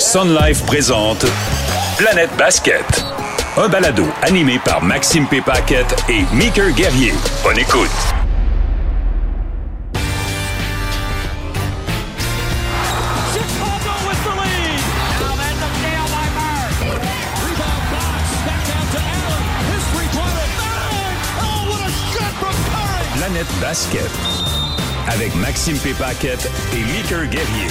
Sun Life présente Planète Basket. Un balado animé par Maxime P. Paquette et Meeker Guerrier. Bonne écoute. Planète Basket. Avec Maxime P. Paquette et Meeker Guerrier.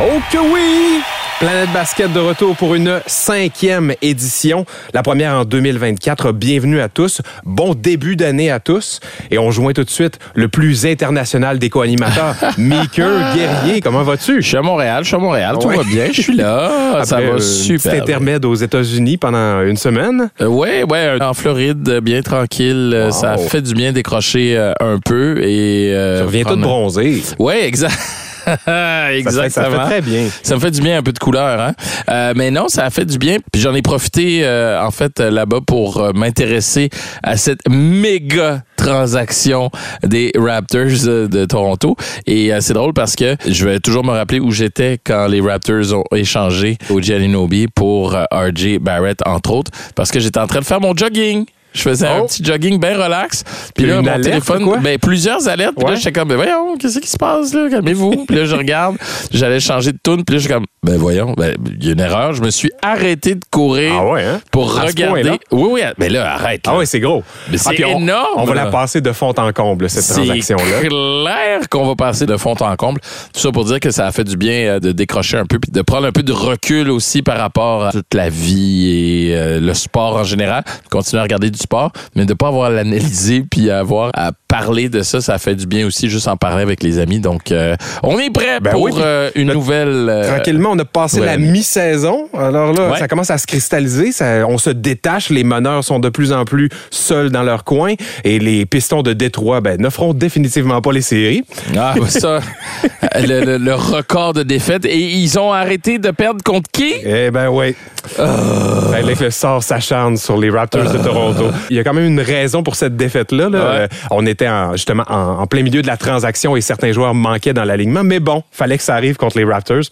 Oh que oui! Planète Basket de retour pour une cinquième édition, la première en 2024. Bienvenue à tous. Bon début d'année à tous. Et on joint tout de suite le plus international des co-animateurs, Meeker Guerrier. Comment vas-tu? Je suis à Montréal, je suis à Montréal, tout Ouais. va bien, je suis là, ça Après, va euh, super. Petit intermède aux États-Unis pendant une semaine. Euh, ouais, ouais, en Floride, euh, bien tranquille, euh, Wow. ça fait du bien décrocher euh, un peu et Tu reviens tout bronzé. Ouais, exact. Ça Exactement. ça fait très bien. Ça me fait du bien un peu de couleur, hein. Euh, mais non, ça a fait du bien. Puis j'en ai profité euh, en fait euh, là-bas pour euh, m'intéresser à cette méga transaction des Raptors de Toronto. Et c'est drôle parce que je vais toujours me rappeler où j'étais quand les Raptors ont échangé au Gianinobi pour RJ Barrett entre autres, parce que j'étais en train de faire mon jogging. Je faisais un Oh. petit jogging bien relax. Puis là, mon alerte, téléphone, ben plusieurs alertes. Puis là, Ouais. j'étais comme, ben voyons, qu'est-ce qui se passe là? Calmez-vous. Puis là, je regarde, j'allais changer de tune. Puis là, je suis comme, ben voyons, ben, il y a une erreur. Je me suis arrêté de courir Ah ouais, hein? pour À regarder. Oui, oui, mais là, arrête. là. Ah oui, c'est gros. Mais c'est Ah, énorme, On va là. la passer de fond en comble, cette c'est transaction-là. clair qu'on va passer de fond en comble. Tout ça pour dire que ça a fait du bien euh, de décrocher un peu puis de prendre un peu de recul aussi par rapport à toute la vie et euh, le sport en général. Continuer à regarder du sport, mais de pas avoir à l'analyser puis à avoir à parler de ça, ça fait du bien aussi juste en parler avec les amis. Donc, euh, on est prêt Ben pour oui, euh, une le- nouvelle... euh, Tranquillement, on a passé ouais, la mi-saison. Alors là, Ouais. ça commence à se cristalliser. Ça- on se détache. Les meneurs sont de plus en plus seuls dans leur coin. Et les pistons de Détroit ben, ne feront définitivement pas les séries. Ah, bah ça, le, le- le record de défaites. Et ils ont arrêté de perdre contre qui? Eh ben oui. Ben, là, le sort s'acharne sur les Raptors de Toronto. Il y a quand même une raison pour cette défaite-là. là. Ouais. Euh, on était en- justement en, en plein milieu de la transaction et certains joueurs manquaient dans l'alignement. Mais bon, fallait que ça arrive contre les Raptors.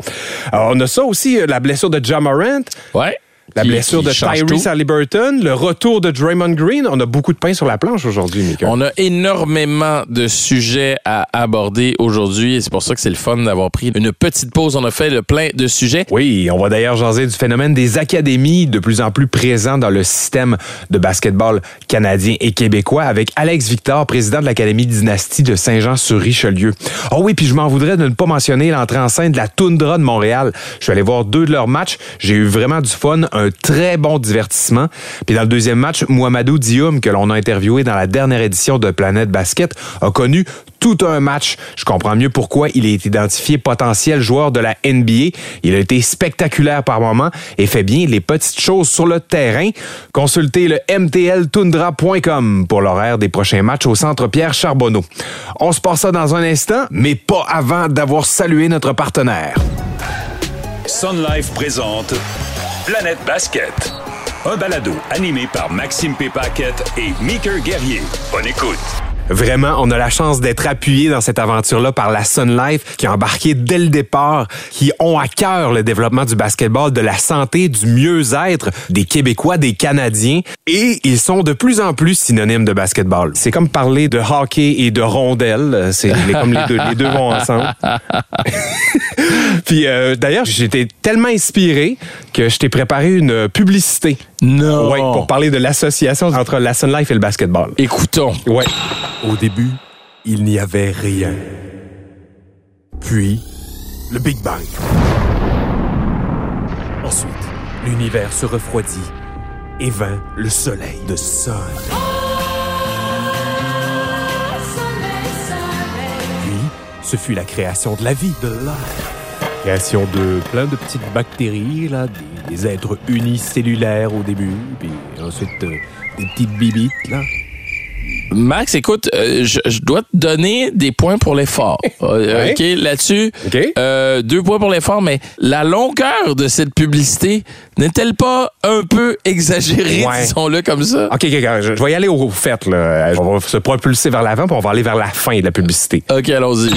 Alors, on a ça aussi, euh, la blessure de Ja Morant. Ouais. La blessure de Tyrese. Halliburton, le retour de Draymond Green. On a beaucoup de pain sur la planche aujourd'hui. On a énormément de sujets à aborder aujourd'hui et c'est pour ça que c'est le fun d'avoir pris une petite pause. On a fait le plein de sujets. Oui, on va d'ailleurs jaser du phénomène des académies de plus en plus présents dans le système de basketball canadien et québécois avec Alex Victor, président de l'Académie Dynastie de Saint-Jean-sur-Richelieu. Oh oui, puis je m'en voudrais de ne pas mentionner l'entrée en scène de la Toundra de Montréal. Je suis allé voir deux de leurs matchs. J'ai eu vraiment du fun, un très bon divertissement. Puis dans le deuxième match, Mohamedou Dioum, que l'on a interviewé dans la dernière édition de Planète Basket, a connu tout un match. Je comprends mieux pourquoi il est identifié potentiel joueur de la NBA. Il a été spectaculaire par moments et fait bien les petites choses sur le terrain. Consultez le mtltundra.com pour l'horaire des prochains matchs au centre Pierre Charbonneau. On se passe ça dans un instant, mais pas avant d'avoir salué notre partenaire. Sun Life présente Planète Basket. Un balado animé par Maxime P. Paquette et Meeker Guerrier. Bonne écoute. Vraiment, on a la chance d'être appuyé dans cette aventure-là par la Sun Life qui a embarqué dès le départ, qui ont à cœur le développement du basketball, de la santé, du mieux-être des Québécois, des Canadiens, et ils sont de plus en plus synonymes de basketball. C'est comme parler de hockey et de rondelle, c'est les- comme les deux, les deux vont ensemble. Puis euh, d'ailleurs, j'étais tellement inspiré que je t'ai préparé une publicité. Non. Ouais, pour parler de l'association entre la Sun Life et le basketball. Écoutons. Ouais. Au début, il n'y avait rien. Puis, le Big Bang. Ensuite, l'univers se refroidit et vint le soleil de Sun. Puis, ce fut la création de la vie, de l'air. Création de plein de petites bactéries, là, des, êtres unicellulaires au début, puis ensuite euh, des petites bibites, là. Max, écoute, euh, je, je dois te donner des points pour l'effort. Euh, Ouais. OK, là-dessus, OK. euh, deux points pour l'effort, mais la longueur de cette publicité n'est-elle pas un peu exagérée, Ouais. disons-le comme ça? OK, OK, OK, je, je vais y aller au fait. Là. On va se propulser vers l'avant, puis on va aller vers la fin de la publicité. OK, allons-y.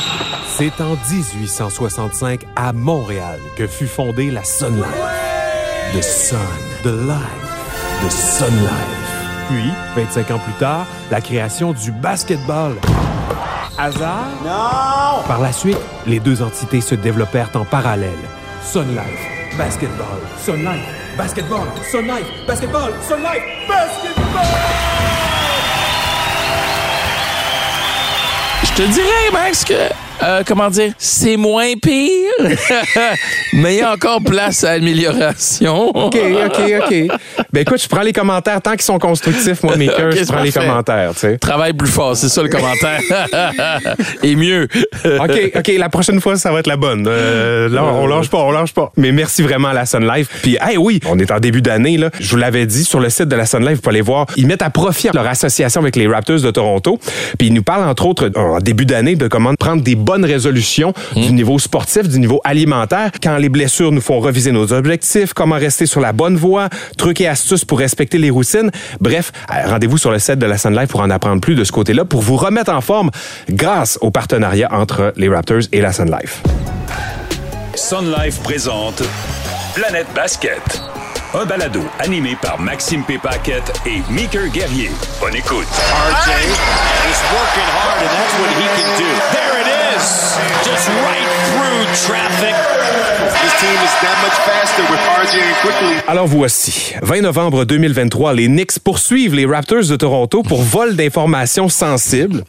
C'est en 1865 à Montréal que fut fondée la Sun Life. The Sun, the Life, the Sun Life. Puis, 25 ans plus tard, la création du basketball. Hasard? Non! Par la suite, les deux entités se développèrent en parallèle. Sun Life, basketball, Sun Life, basketball, Sun Life, basketball, Sun Life, basketball! Je te dirais, Max, que, euh, comment dire, c'est moins pire, mais il y a encore place à amélioration. OK, OK, OK. Ben écoute, je prends les commentaires tant qu'ils sont constructifs, moi, Maker, OK, je prends les commentaires, tu sais. Travaille plus fort, c'est ça le commentaire. Et mieux. OK, OK, la prochaine fois, ça va être la bonne. Euh, là, on lâche pas, on lâche pas. Mais merci vraiment à la Sun Life. Puis, hey, oui, on est en début d'année, là. Je vous l'avais dit, sur le site de la Sun Life, vous pouvez aller voir. Ils mettent à profit leur association avec les Raptors de Toronto. Puis, ils nous parlent, entre autres, en début d'année, de comment prendre des bonnes résolutions du niveau sportif, du niveau alimentaire. Quand les blessures nous font reviser nos objectifs, comment rester sur la bonne voie, trucs et astuces pour respecter les routines. Bref, euh, rendez-vous sur le site de la Sun Life pour en apprendre plus de ce côté-là, pour vous remettre en forme grâce au partenariat entre les Raptors et la Sun Life. Sun Life présente Planète Basket. Un balado animé par Maxime P. Et Meeker Guerrier. Bonne écoute. RJ is working hard, and that's what he can do. There it is. Just right Alors voici, 20 novembre 2023, les Knicks poursuivent les Raptors de Toronto pour vol d'informations sensibles.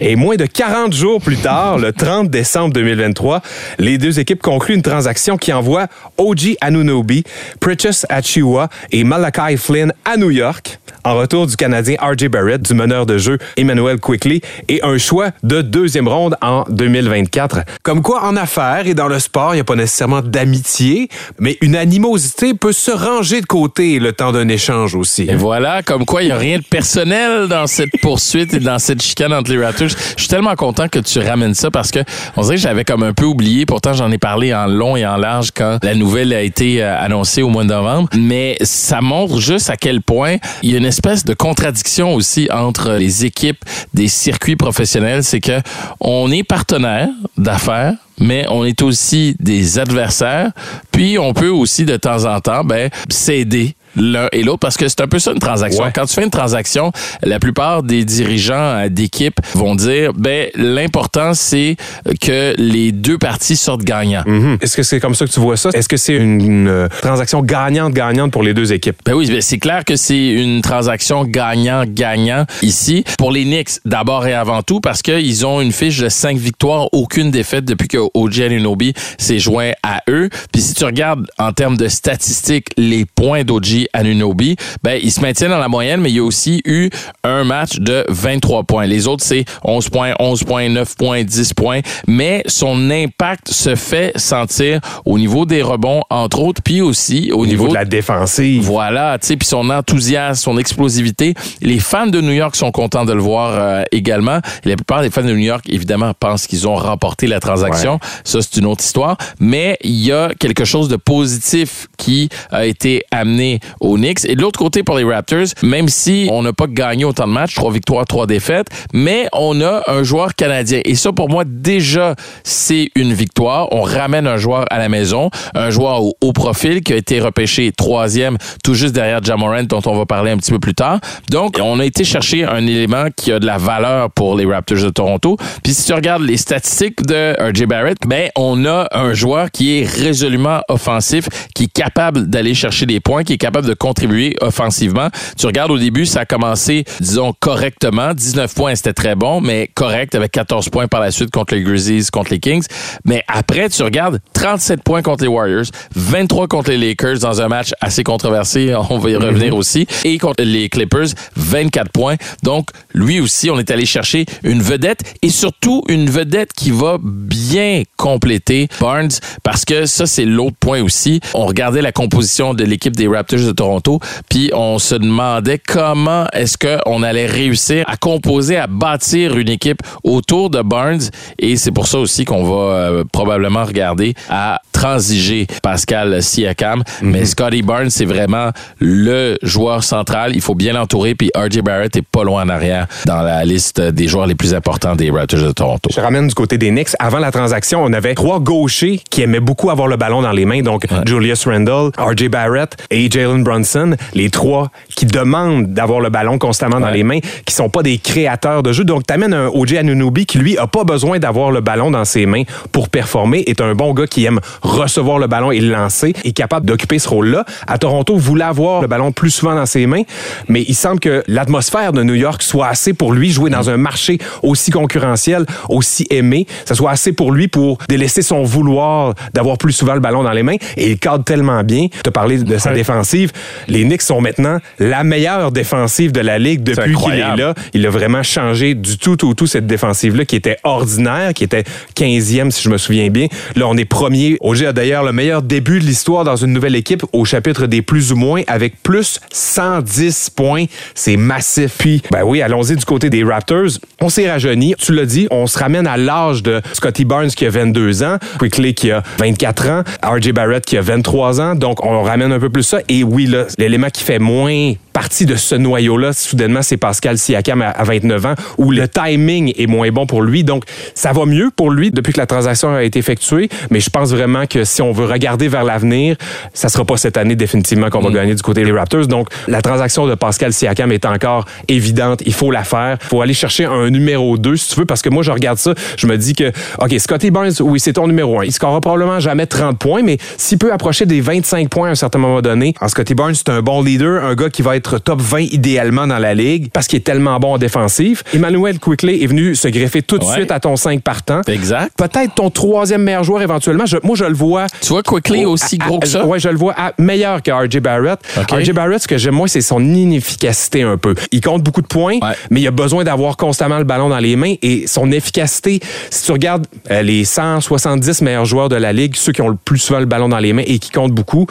Et moins de 40 jours plus tard, le 30 décembre 2023, les deux équipes concluent une transaction qui envoie OG Anunobi, Precious Achiuwa et Malachi Flynn à New York en retour du Canadien RJ Barrett, du meneur de jeu Emmanuel Quickly et un choix de deuxième ronde en 2024. Comme quoi, en affaires et dans le sport, il n'y a pas nécessairement d'amitié, mais une animosité peut se ranger de côté le temps d'un échange aussi. Et voilà, comme quoi il n'y a rien de personnel dans cette poursuite et dans cette chicane entre les Raptors. Je suis tellement content que tu ramènes ça parce que on dirait que j'avais comme un peu oublié. Pourtant, j'en ai parlé en long et en large quand la nouvelle a été euh, annoncée au mois de novembre. Mais ça montre juste à quel point il y a une espèce de contradiction aussi entre les équipes des circuits professionnels. C'est que on est partenaire d'affaires, mais on est aussi des adversaires. Puis on peut aussi de temps en temps ben, s'aider l'un et l'autre parce que c'est un peu ça une transaction. Ouais. Quand tu fais une transaction, la plupart des dirigeants euh, d'équipe vont dire ben l'important c'est que les deux parties sortent gagnants. Mhm. Est-ce que c'est comme ça que tu vois ça? Est-ce que c'est une, une, euh, transaction gagnante-gagnante pour les deux équipes? Ben oui, ben c'est clair que c'est une transaction gagnant-gagnant ici. Pour les Knicks, d'abord et avant tout, parce qu'ils ont une fiche de cinq victoires, aucune défaite depuis que OG Anunoby s'est joint à eux. Puis si tu regardes en termes de statistiques les points d'OG Anunoby, ben ils se maintiennent dans la moyenne, mais il y a aussi eu un match de 23 points. Les autres, c'est 11 points, 11 points, 9 points, 10 points. Mais son impact se fait sentir au niveau des rebonds, entre autres, puis aussi au, Au niveau de la défensive. voilà, tu sais, puis son enthousiasme, son explosivité. Les fans de New York sont contents de le voir euh, également. Et la plupart des fans de New York, évidemment, pensent qu'ils ont remporté la transaction. Ça, c'est une autre histoire. Mais il y a quelque chose de positif qui a été amené aux Knicks. Et de l'autre côté, pour les Raptors, même si on n'a pas gagné autant de matchs, trois victoires, trois défaites, mais on a un joueur canadien. Et ça, pour moi, déjà, c'est une victoire. On ramène un joueur à la maison, un joueur au haut profil qui a été repêché troisième, tout juste derrière Jamorant, dont on va parler un petit peu plus tard. Donc, on a été chercher un élément qui a de la valeur pour les Raptors de Toronto. Puis si tu regardes les statistiques de RJ Barrett, ben on a un joueur qui est résolument offensif, qui est capable d'aller chercher des points, qui est capable de contribuer offensivement. Tu regardes au début, ça a commencé, disons, correctement. 19 points, c'était très bon, mais correct, avec 14 points par la suite contre les Grizzlies, contre les Kings. Mais après, tu regardes 37 points contre les Warriors, 23 contre les Lakers dans un match assez controversé, on va y revenir aussi, et contre les Clippers, 24 points. Donc, lui aussi, on est allé chercher une vedette et surtout une vedette qui va bien compléter Barnes parce que ça, c'est l'autre point aussi. On regardait la composition de l'équipe des Raptors de Toronto, puis on se demandait comment est-ce qu'on allait réussir à composer, à bâtir une équipe autour de Barnes. Et c'est pour ça aussi qu'on va euh, probablement regarder à transiger Pascal Siakam. Mais Scotty Barnes, c'est vraiment le joueur central. Il faut bien l'entourer. Puis RJ Barrett est pas loin en arrière dans la liste des joueurs les plus importants des Raptors de Toronto. Je ramène du côté des Knicks. Avant la transaction, on avait trois gauchers qui aimaient beaucoup avoir le ballon dans les mains. Donc, Julius Randle, RJ Barrett et Jalen Brunson. Les trois qui demandent d'avoir le ballon constamment dans les mains, qui sont pas des créateurs de jeu. Donc, t'amènes un OJ Anunoby qui, lui, a pas besoin d'avoir le ballon dans ses mains pour performer. Est un bon gars qui aime recevoir le ballon et le lancer. Est capable d'occuper ce rôle-là. À Toronto, voulait avoir le ballon plus souvent dans ses mains. Mais il semble que l'atmosphère de New York soit assez pour lui jouer dans un marché aussi concurrentiel, aussi aimé. Ça soit assez pour lui pour délaisser son vouloir d'avoir plus souvent le ballon dans les mains. Et il cadre tellement bien. Tu as parlé de sa défensive. Les Knicks sont maintenant la meilleure défensive de la Ligue depuis qu'il est là. Il a vraiment changé du tout au tout cette défensive-là qui était ordinaire, qui était 15e si je me souviens bien. Là, on est premier. OG a d'ailleurs le meilleur début de l'histoire dans une nouvelle équipe au chapitre des plus ou moins avec plus 110 points. C'est massif. Puis, ben oui, allons-y du côté des Raptors. On s'est rajeuni. Tu l'as dit, on se ramène à l'âge de Scotty Barnes qui a 22 ans, Quickly qui a 24 ans, RJ Barrett qui a 23 ans. Donc, on ramène un peu plus ça. Et oui, là, l'élément qui fait moins partie de ce noyau-là, soudainement, c'est Pascal Siakam à à 29 ans, où le timing est moins bon pour lui. Donc, ça va mieux pour lui depuis que la transaction a été effectuée, mais je pense vraiment que si on veut regarder vers l'avenir, ça sera pas cette année définitivement qu'on va gagner du côté des Raptors. Donc, la transaction de Pascal Siakam est encore évidente. Il faut la faire. Il faut aller chercher un numéro 2, si tu veux, parce que moi, je regarde ça, je me dis que, OK, Scotty Barnes, oui, c'est ton numéro 1. Il scorera probablement jamais 30 points, mais s'il peut approcher des 25 points à un certain moment donné, en Scotty Barnes, c'est un bon leader, un gars qui va être top 20 idéalement dans la ligue parce qu'il est tellement bon en défensive. Emmanuel Quickly est venu se greffer tout de Ouais. suite à ton 5 partant. Exact. Peut-être ton troisième meilleur joueur éventuellement. Je- moi, je le vois. Tu vois Quickly Oh, aussi à- gros que ça? Ouais, je le vois à- meilleur que RJ Barrett. RJ Barrett, ce que j'aime moins, c'est son inefficacité un peu. Il compte beaucoup de points, Ouais. mais il a besoin d'avoir constamment le ballon dans les mains et son efficacité, si tu regardes euh, les 170 meilleurs joueurs de la ligue, ceux qui ont le plus souvent le ballon dans les mains et qui comptent beaucoup,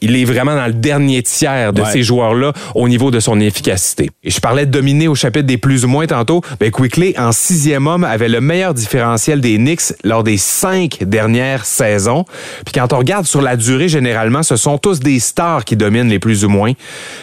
il est vraiment dans le dernier tiers de Ouais. ces joueurs-là au niveau de son efficacité. Et je parlais de dominer au chapitre des plus ou moins tantôt. Ben Quickly, en sixième homme, avait le meilleur différentiel des Knicks lors des cinq dernières saisons. Puis quand on regarde sur la durée, généralement, ce sont tous des stars qui dominent les plus ou moins.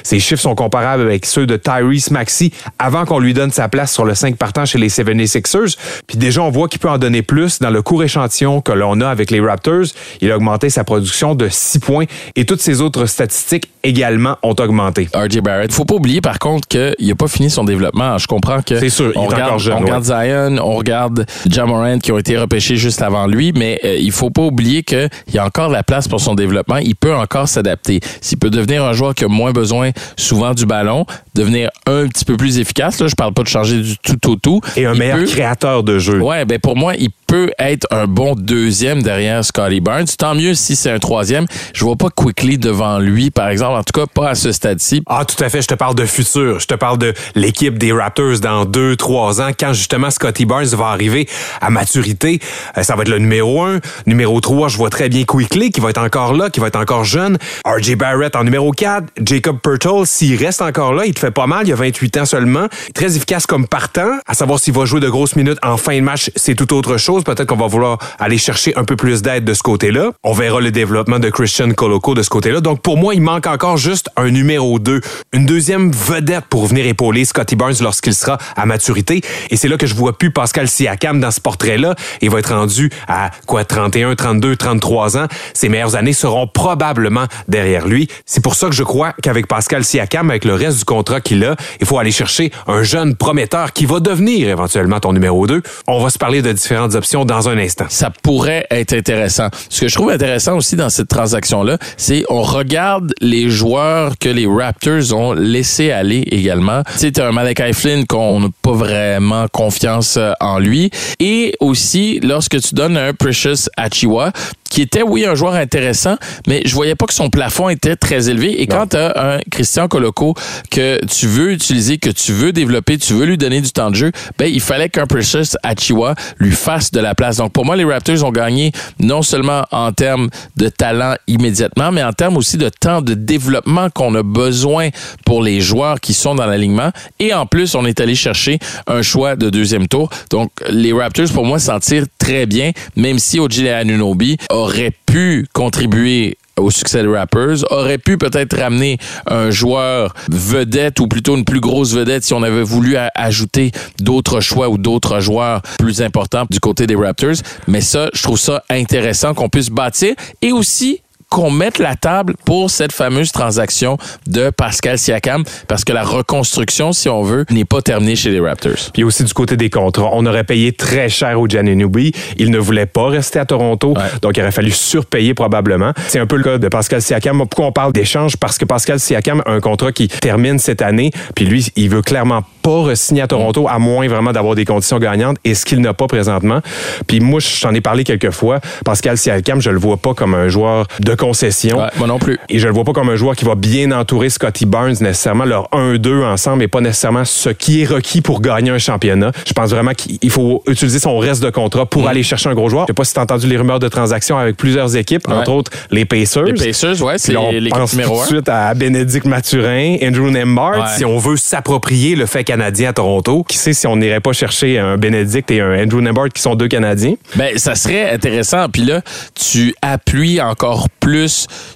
Ces chiffres sont comparables avec ceux de Tyrese Maxey avant qu'on lui donne sa place sur le 5 partant chez les 76ers. Puis déjà, on voit qu'il peut en donner plus dans le court échantillon que l'on a avec les Raptors. Il a augmenté sa production de 6 points et toutes ses autres statistiques également ont augmenté. RJ Barrett. Faut pas oublier par contre qu'il n'a pas fini son développement. Je comprends que C'est sûr, il on est regarde, encore jeune, on regarde Zion, on regarde Jamorant qui ont été repêchés juste avant lui, mais euh, il faut pas oublier qu'il y a encore la place pour son développement. Il peut encore s'adapter. S'il peut devenir un joueur qui a moins besoin souvent du ballon, devenir un petit peu plus efficace. Là, je parle pas de changer du tout au tout. Et un Il meilleur peut- créateur de jeu. Ouais, ben pour moi, il peut être un bon deuxième derrière Scotty Barnes. Tant mieux si c'est un troisième. Je vois pas Quickly devant lui, par exemple. En tout cas, pas à ce stade-ci. Ah, tout à fait. Je te parle de futur. Je te parle de l'équipe des Raptors dans deux, trois ans, quand justement Scotty Barnes va arriver à maturité. Euh, ça va être le numéro un. Numéro 3, je vois très bien Quickly qui va être encore là, qui va être encore jeune. RJ Barrett en numéro 4. Jacob Pertl, s'il reste encore là, il te fait pas mal. Il a 28 ans seulement. Très efficace comme partant. À savoir s'il va jouer de grosses minutes en fin de match, c'est tout autre chose. Peut-être qu'on va vouloir aller chercher un peu plus d'aide de ce côté-là. On verra le développement de Christian Coloco de ce côté-là. Donc, pour moi, il manque encore juste un numéro 2. Une deuxième vedette pour venir épauler Scotty Barnes lorsqu'il sera à maturité. Et c'est là que je vois plus Pascal Siakam dans ce portrait-là. Il va être rendu à quoi, 31, 32, 33 ans. Ses meilleures années seront probablement derrière lui. C'est pour ça que je crois qu'avec Pascal Siakam, avec le reste du contrat qu'il a, il faut aller chercher un jeune prometteur qui va devenir éventuellement ton numéro 2. On va se parler de différentes options dans un instant. ça pourrait être intéressant. Ce que je trouve intéressant aussi dans cette transaction-là, c'est on regarde les joueurs que les Raptors ont laissé aller également. T'as un Malachi Flynn qu'on n'a pas vraiment confiance euh, en lui. Et aussi, lorsque tu donnes un Precious Achiwa, qui était, oui, un joueur intéressant, mais je voyais pas que son plafond était très élevé. Et quand tu as un Christian Coloco que tu veux utiliser, que tu veux développer, tu veux lui donner du temps de jeu, ben, il fallait qu'un Precious Achiwa lui fasse de la place. Donc pour moi, les Raptors ont gagné non seulement en termes de talent immédiatement, mais en termes aussi de temps de développement qu'on a besoin pour les joueurs qui sont dans l'alignement. Et en plus, on est allé chercher un choix de deuxième tour. Donc les Raptors, pour moi, s'en tirent très bien, même si Oji Anunobi aurait pu contribuer au succès des Rappers, aurait pu peut-être ramener un joueur vedette ou plutôt une plus grosse vedette si on avait voulu ajouter d'autres choix ou d'autres joueurs plus importants du côté des Raptors. Mais ça, je trouve ça intéressant qu'on puisse bâtir et aussi qu'on mette la table pour cette fameuse transaction de Pascal Siakam parce que la reconstruction, si on veut, n'est pas terminée chez les Raptors. Puis aussi du côté des contrats, on aurait payé très cher au Giannubi. Il ne voulait pas rester à Toronto, Ouais. donc il aurait fallu surpayer probablement. C'est un peu le cas de Pascal Siakam. Pourquoi on parle d'échange? Parce que Pascal Siakam a un contrat qui termine cette année, puis lui, il veut clairement pas signer à Toronto, à moins vraiment d'avoir des conditions gagnantes, et ce qu'il n'a pas présentement. Puis moi, j'en ai parlé quelques fois. Pascal Siakam, je le vois pas comme un joueur de concession. Ouais, moi non plus. Et je le vois pas comme un joueur qui va bien entourer Scotty Barnes nécessairement. Leur 1-2 ensemble n'est pas nécessairement ce qui est requis pour gagner un championnat. Je pense vraiment qu'il faut utiliser son reste de contrat pour Mm. aller chercher un gros joueur. Je sais pas si tu as entendu les rumeurs de transactions avec plusieurs équipes, entre autres les Pacers. Les Pacers, ouais, c'est l'équipe numéro tout un. de suite à Bénédicte Mathurin, Andrew Nembhard. Ouais. Si on veut s'approprier le fait canadien à Toronto, qui sait si on n'irait pas chercher un Bénédicte et un Andrew Nembhard qui sont deux Canadiens? Ben, ça serait intéressant. Puis là, tu appuies encore plus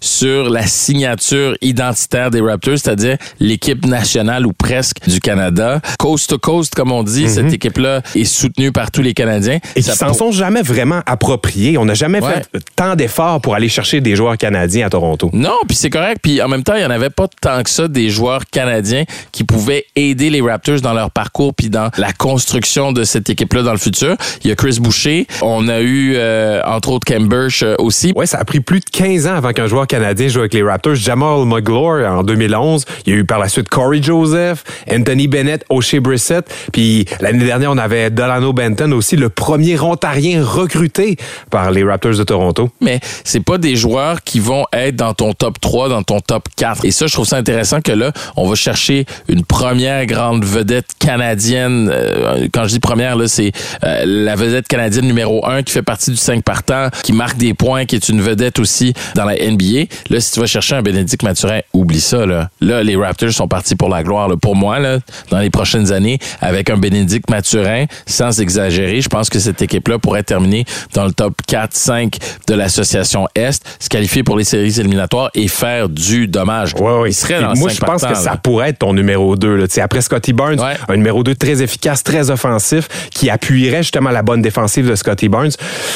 sur la signature identitaire des Raptors, c'est-à-dire l'équipe nationale ou presque du Canada. Coast to coast, comme on dit, cette équipe-là est soutenue par tous les Canadiens. Mhm. Et qui s'en sont jamais vraiment appropriés. On n'a jamais Ouais. fait tant d'efforts pour aller chercher des joueurs canadiens à Toronto. Non, puis c'est correct. Puis en même temps, il n'y en avait pas tant que ça des joueurs canadiens qui pouvaient aider les Raptors dans leur parcours puis dans la construction de cette équipe-là dans le futur. Il y a Chris Boucher. On a eu, euh, entre autres, Ken Burch euh, aussi. Ouais, ça a pris plus de 15 avant qu'un joueur canadien joue avec les Raptors. Jamal McGlure en 2011. Il y a eu par la suite Corey Joseph, Anthony Bennett, O'Shea Brissett. Puis l'année dernière, on avait Delano Benton aussi, le premier ontarien recruté par les Raptors de Toronto. mais c'est pas des joueurs qui vont être dans ton top 3, dans ton top 4. Et ça, je trouve ça intéressant que là, on va chercher une première grande vedette canadienne. Euh, quand je dis première, là, c'est euh, la vedette canadienne numéro 1 qui fait partie du 5 partant, qui marque des points, qui est une vedette aussi dans la NBA. Là, si tu vas chercher un Bénédicte Mathurin, oublie ça. Là, là les Raptors sont partis pour la gloire. Là. Pour moi, là, dans les prochaines années, avec un Bénédicte Mathurin, sans exagérer, je pense que cette équipe-là pourrait terminer dans le top 4-5 de l'association Est, se qualifier pour les séries éliminatoires et faire du dommage. Ouais, ouais. Il serait dans Moi, je pense que ça pourrait être ton numéro 2. Là. Tu sais, Après Scotty Barnes, Ouais. un numéro 2 très efficace, très offensif, qui appuierait justement la bonne défensive de Scotty Barnes.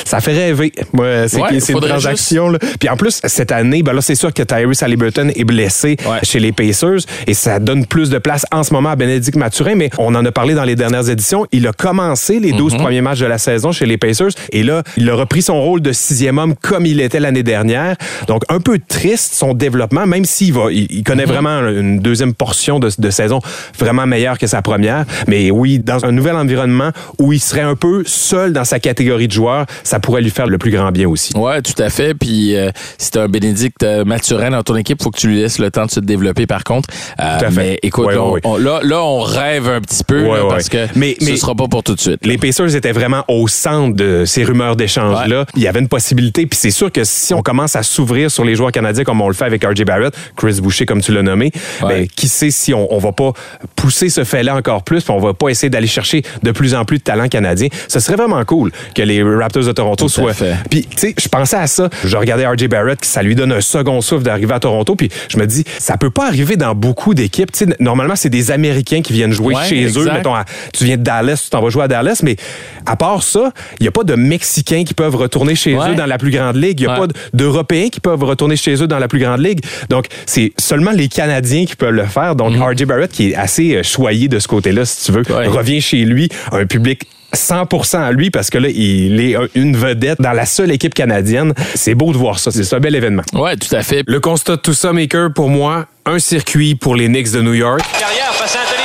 Ça fait rêver. C'est une transaction. là. Puis en plus, cette année, ben là, c'est sûr que Tyrese Halliburton est blessé Ouais. chez les Pacers et ça donne plus de place en ce moment à Bénédicte Mathurin, mais on en a parlé dans les dernières éditions. Il a commencé les 12 Mhm. premiers matchs de la saison chez les Pacers et là, il a repris son rôle de sixième homme comme il était l'année dernière. Donc, un peu triste son développement, même s'il va, il, il Mhm. connaît vraiment une deuxième portion de, de saison vraiment meilleure que sa première. Mais oui, dans un nouvel environnement où il serait un peu seul dans sa catégorie de joueurs, ça pourrait lui faire le plus grand bien aussi. Ouais, tout à fait. Puis euh, si t'as un Bénédicte euh, Mathurin dans ton équipe, faut que tu lui laisses le temps de se développer. Par contre, Euh, Tout à fait. mais écoute, Ouais, là, on- ouais, ouais. on- là, là, on rêve un petit peu Ouais, là, ouais. parce que Mais- ce mais- sera pas pour tout de suite. Les Pacers étaient vraiment au centre de ces rumeurs d'échange-là. Il y avait une possibilité. Puis c'est sûr que si on commence à s'ouvrir sur les joueurs canadiens comme on le fait avec RJ Barrett, Chris Boucher, comme tu l'as nommé, ben, qui sait si on, on va pas pousser ce fait-là encore plus, puis on va pas essayer d'aller chercher de plus en plus de talents canadiens. Ce serait vraiment cool que les Raptors de Toronto Tout soient. fait. Puis, tu sais, je pensais à ça. Je regardais RJ Barrett, ça lui donne un second souffle d'arriver à Toronto. Puis je me dis, ça peut pas arriver dans beaucoup d'équipes. Normalement, c'est des Américains qui viennent jouer Ouais, chez eux. exact. Mettons, à- tu viens de Dallas, tu t'en vas jouer à Dallas, mais à part ça, il n'y a pas de Mexicains qui peuvent retourner chez Ouais. eux dans la plus grande ligue. Il n'y a Ouais. pas d'Européens qui peuvent retourner chez eux dans la plus grande ligue. Donc, c'est seulement les Canadiens qui peuvent le faire. Donc, RJ Barrett, qui est assez euh, choyé de ce côté-là, si tu veux, revient chez lui, un public 100% à lui parce que là, il est un- une vedette dans la seule équipe canadienne. C'est beau de voir ça. C'est un bel événement. Ouais, tout à fait. Le constat de tout ça, Maker, pour moi, un circuit pour les Knicks de New York. Carrière face à Anthony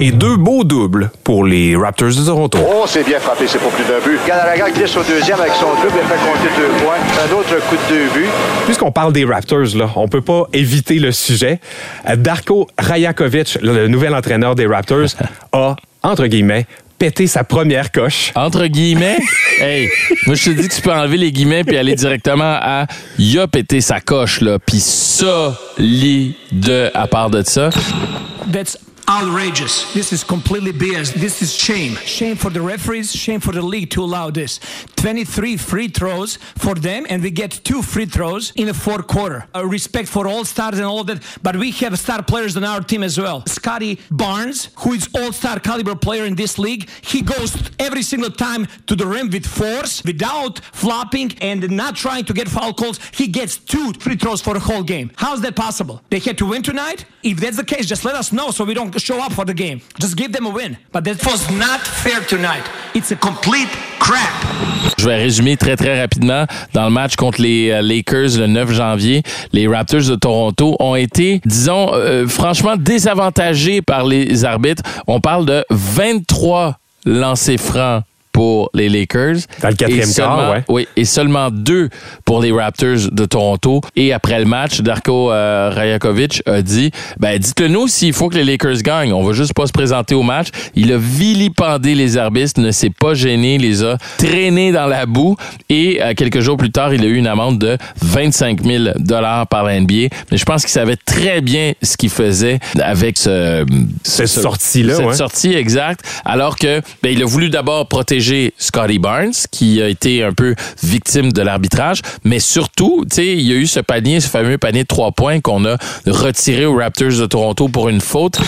et deux beaux doubles pour les Raptors de Toronto. Oh, c'est bien frappé, c'est pour plus d'un but. Gallagher glisse au deuxième avec son double, il fait compter deux points. Un autre coup de deux buts. Puisqu'on parle des Raptors, là, on peut pas éviter le sujet. Euh, Darko Rajakovic, le nouvel entraîneur des Raptors, a, entre guillemets, pété sa première coche. Entre guillemets, hey, moi je te dis que tu peux enlever les guillemets puis aller directement à il a pété sa coche là, puis solide à part de ça. That's outrageous. This is completely BS. This is shame. Shame for the referees, shame for the league to allow this. 23 free throws for them, and we get two free throws in the fourth quarter. Uh, respect for all stars and all that, but we have star players on our team as well. Scotty Barnes, who is all-star caliber player in this league, he goes every single time to the rim with force, without flopping and not trying to get foul calls. He gets two free throws for the whole game. How's that possible? They had to win tonight? If that's the case, just let us know so we don't show up for the game. Just give them a win. But that was not fair tonight. It's a complete crap. Je vais résumer très très rapidement. Dans le match contre les euh, Lakers le 9 janvier, les Raptors de Toronto ont été, disons, euh, franchement désavantagés par les arbitres. On parle de 23 lancers francs pour les Lakers. Dans le quatrième quart, ouais. Oui, et seulement deux pour les Raptors de Toronto. Et après le match, Darko euh, Rajakovic a dit, ben dites-le nous s'il faut que les Lakers gagnent. On va juste pas se présenter au match. Il a vilipendé les arbitres, ne s'est pas gêné, les a traînés dans la boue. Et euh, quelques jours plus tard, il a eu une amende de 25 000 dollars par la NBA. Mais je pense qu'il savait très bien ce qu'il faisait avec ce, Cette ce- sortie-là, cette ouais. sortie exact. Alors que ben, il a voulu d'abord protéger Scotty Barnes, qui a été un peu victime de l'arbitrage, mais surtout, tu sais, il y a eu ce panier, ce fameux panier de trois points qu'on a retiré aux Raptors de Toronto pour une faute. They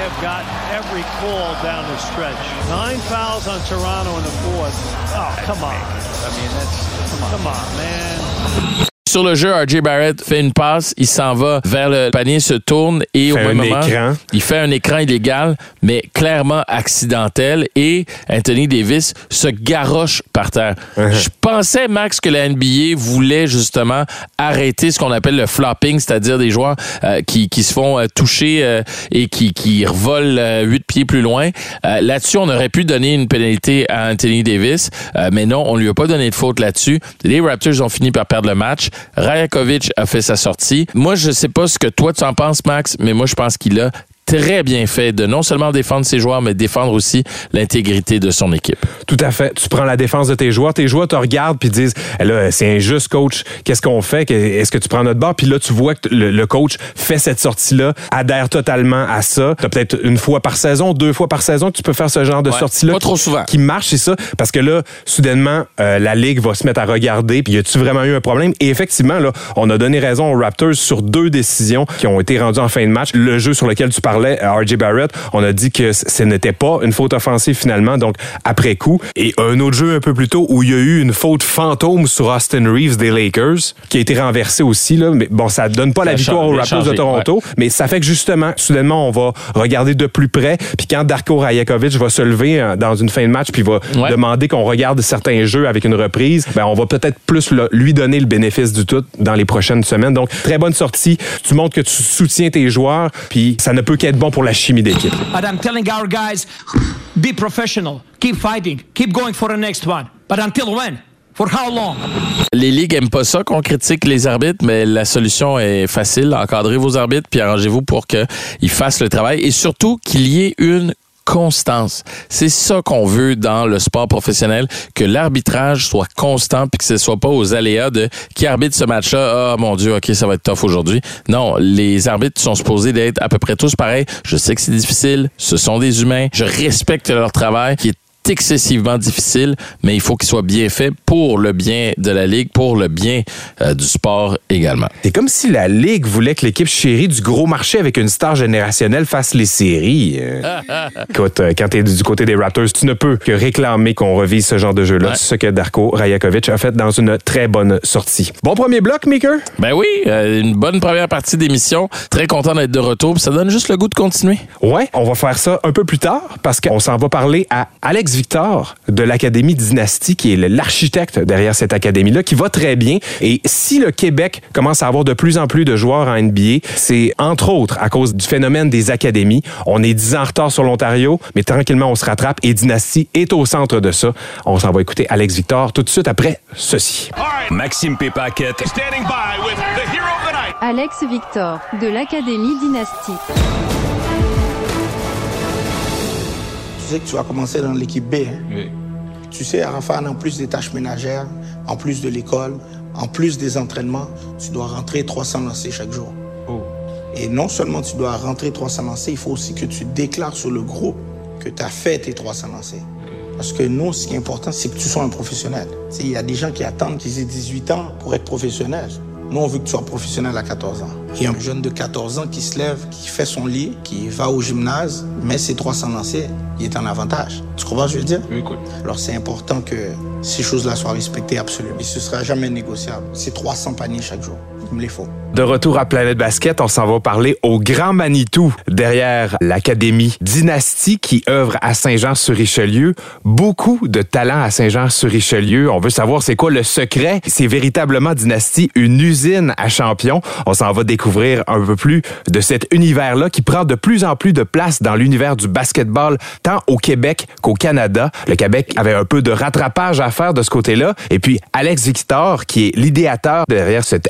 have got every call down the stretch. Nine fouls on Toronto in the fourth. Oh, come on. I mean, that's come on, man. Sur le jeu, RJ Barrett fait une passe, il s'en va vers le panier, se tourne et au Fait même un moment, écran. il fait un écran illégal, mais clairement accidentel et Anthony Davis se garoche par terre. Uh-huh. Je pensais, Max, que la NBA voulait justement arrêter ce qu'on appelle le flopping, c'est-à-dire des joueurs euh, qui, qui se font euh, toucher euh, et qui, qui revolent huit pieds plus loin. Là-dessus, on aurait pu donner une pénalité à Anthony Davis, mais non, on lui a pas donné de faute là-dessus. Les Raptors ont fini par perdre le match. Rajakovic a fait sa sortie. Moi, je sais pas ce que toi tu en penses, Max, mais moi, je pense qu'il a très bien fait de non seulement défendre ses joueurs, mais défendre aussi l'intégrité de son équipe. Tout à fait. Tu prends la défense de tes joueurs. Tes joueurs te regardent puis disent Eh là, c'est injuste, coach. Qu'est-ce qu'on fait? Est-ce que tu prends notre bord? Puis là, tu vois que le, le coach fait cette sortie-là, adhère totalement à ça. Tu as peut-être une fois par saison, deux fois par saison que tu peux faire ce genre de Ouais, sortie-là. pas trop souvent. Qui marche, c'est ça. Parce que là, soudainement, euh, la Ligue va se mettre à regarder. Puis y a-tu vraiment eu un problème? Et effectivement, là, on a donné raison aux Raptors sur deux décisions qui ont été rendues en fin de match. Le jeu sur lequel tu parlais, RJ Barrett, on a dit que ce n'était pas une faute offensive finalement, donc après coup. Et un autre jeu un peu plus tôt où il y a eu une faute fantôme sur Austin Reeves des Lakers, qui a été renversée aussi. Là. Mais bon, ça donne pas Ça la victoire aux Raptors de Toronto, mais ça fait que justement, soudainement, on va regarder de plus près. Puis quand Darko Rajakovic va se lever euh, dans une fin de match, puis va Ouais. demander qu'on regarde certains jeux avec une reprise, ben on va peut-être plus le- lui donner le bénéfice du tout dans les prochaines semaines. Donc, très bonne sortie. Tu montres que tu soutiens tes joueurs, puis ça ne peut qu'être bon pour la chimie d'équipe. But I'm telling our guys, be professional, keep fighting, keep going for the next one. But until when? For how long? Les ligues aiment pas ça qu'on critique les arbitres, mais la solution est facile. Encadrez vos arbitres, puis arrangez-vous pour qu'ils fassent le travail et surtout qu'il y ait une constance. C'est ça qu'on veut dans le sport professionnel, que l'arbitrage soit constant puis que ce soit pas aux aléas de qui arbitre ce match-là. Ah mon Dieu, ok, ça va être tough aujourd'hui. Non, les arbitres sont supposés d'être à peu près tous pareils. Je sais que c'est difficile, ce sont des humains. Je respecte leur travail qui est excessivement difficile, mais il faut qu'il soit bien fait pour le bien de la Ligue, pour le bien euh, du sport également. C'est comme si la Ligue voulait que l'équipe chérie du gros marché avec une star générationnelle fasse les séries. Euh, Écoute, euh, quand tu es du côté des Raptors, tu ne peux que réclamer qu'on revise ce genre de jeu-là. Ouais. Ce que Darko Rajakovic a fait dans une très bonne sortie. Bon premier bloc, Maker? Ben oui, une bonne première partie d'émission. Très content d'être de retour. Ça donne juste le goût de continuer. Ouais, on va faire ça un peu plus tard parce qu'on s'en va parler à Alex Victor de l'Académie Dynastie, qui est l'architecte derrière cette académie-là, qui va très bien. Et si le Québec commence à avoir de plus en plus de joueurs en NBA, c'est entre autres à cause du phénomène des académies. On est 10 ans en retard sur l'Ontario, mais tranquillement, on se rattrape et Dynastie est au centre de ça. On s'en va écouter Alex Victor tout de suite après ceci. Maxime P. Paquette, Standing by with the hero of the night. Alex Victor, de l'Académie Dynastie. Sais que tu vas commencer dans l'équipe B. hein? Tu sais, Arafat, en plus des tâches ménagères, en plus de l'école, en plus des entraînements, tu dois rentrer 300 lancers chaque jour. Et non seulement tu dois rentrer 300 lancers, il faut aussi que tu déclares sur le groupe que tu as fait tes 300 lancers. Parce que nous, ce qui est important, c'est que tu sois un professionnel. Il y a des gens qui attendent qu'ils aient 18 ans pour être professionnels. Nous, on veut que tu sois professionnel à 14 ans. Il y a un jeune de 14 ans qui se lève, qui fait son lit, qui va au gymnase, met ses 300 lancers, il est en avantage. Tu comprends ce que je veux dire? Oui, Alors, c'est important que ces choses-là soient respectées absolument. Et ce sera jamais négociable. C'est 300 paniers chaque jour. De retour à Planète Basket, on s'en va parler au Grand Manitou, derrière l'Académie Dynastie qui œuvre à Saint-Jean-sur-Richelieu. Beaucoup de talent à Saint-Jean-sur-Richelieu. On veut savoir c'est quoi le secret. C'est véritablement Dynastie, une usine à champions. On s'en va découvrir un peu plus de cet univers-là qui prend de plus en plus de place dans l'univers du basketball, tant au Québec qu'au Canada. Le Québec avait un peu de rattrapage à faire de ce côté-là. Et puis Alex Victor, qui est l'idéateur derrière cette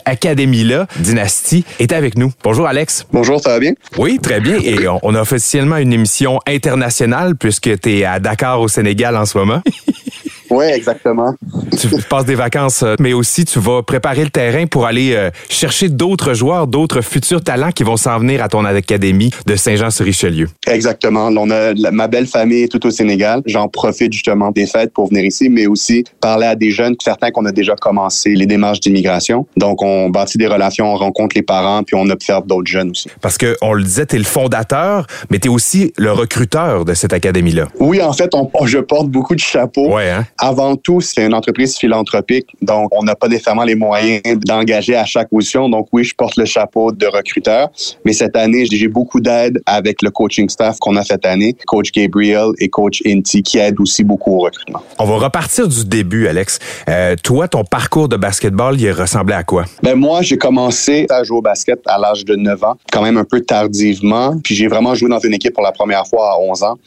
académie-là, Dynastie, est avec nous. Bonjour Alex. Bonjour, ça va bien? Oui, très bien. Et on, on a officiellement une émission internationale puisque tu es à Dakar au Sénégal en ce moment. Oui, exactement. tu passes des vacances, euh, mais aussi tu vas préparer le terrain pour aller euh, chercher d'autres joueurs, d'autres futurs talents qui vont s'en venir à ton académie de Saint-Jean-sur-Richelieu. Exactement. On a la- ma belle famille tout au Sénégal. J'en profite justement des fêtes pour venir ici, mais aussi parler à des jeunes, certains qu'on a déjà commencé les démarches d'immigration. Donc, on bâtit des relations, on rencontre les parents, puis on observe d'autres jeunes aussi. Parce que on le disait, tu es le fondateur, mais tu es aussi le recruteur de cette académie-là. Oui, en fait, on, je porte beaucoup de chapeaux. Ouais, hein? Avant tout, c'est une entreprise philanthropique, donc on n'a pas nécessairement les moyens d'engager à chaque position. Donc oui, je porte le chapeau de recruteur, mais cette année, j'ai beaucoup d'aide avec le coaching staff qu'on a cette année, coach Gabriel et coach Inti, qui aident aussi beaucoup au recrutement. On va repartir du début, Alex. Euh, toi, ton parcours de basketball, il ressemblait à quoi? Ben moi, j'ai commencé à jouer au basket à l'âge de 9 ans, quand même un peu tardivement, puis j'ai vraiment joué dans une équipe pour la première fois à 11 ans.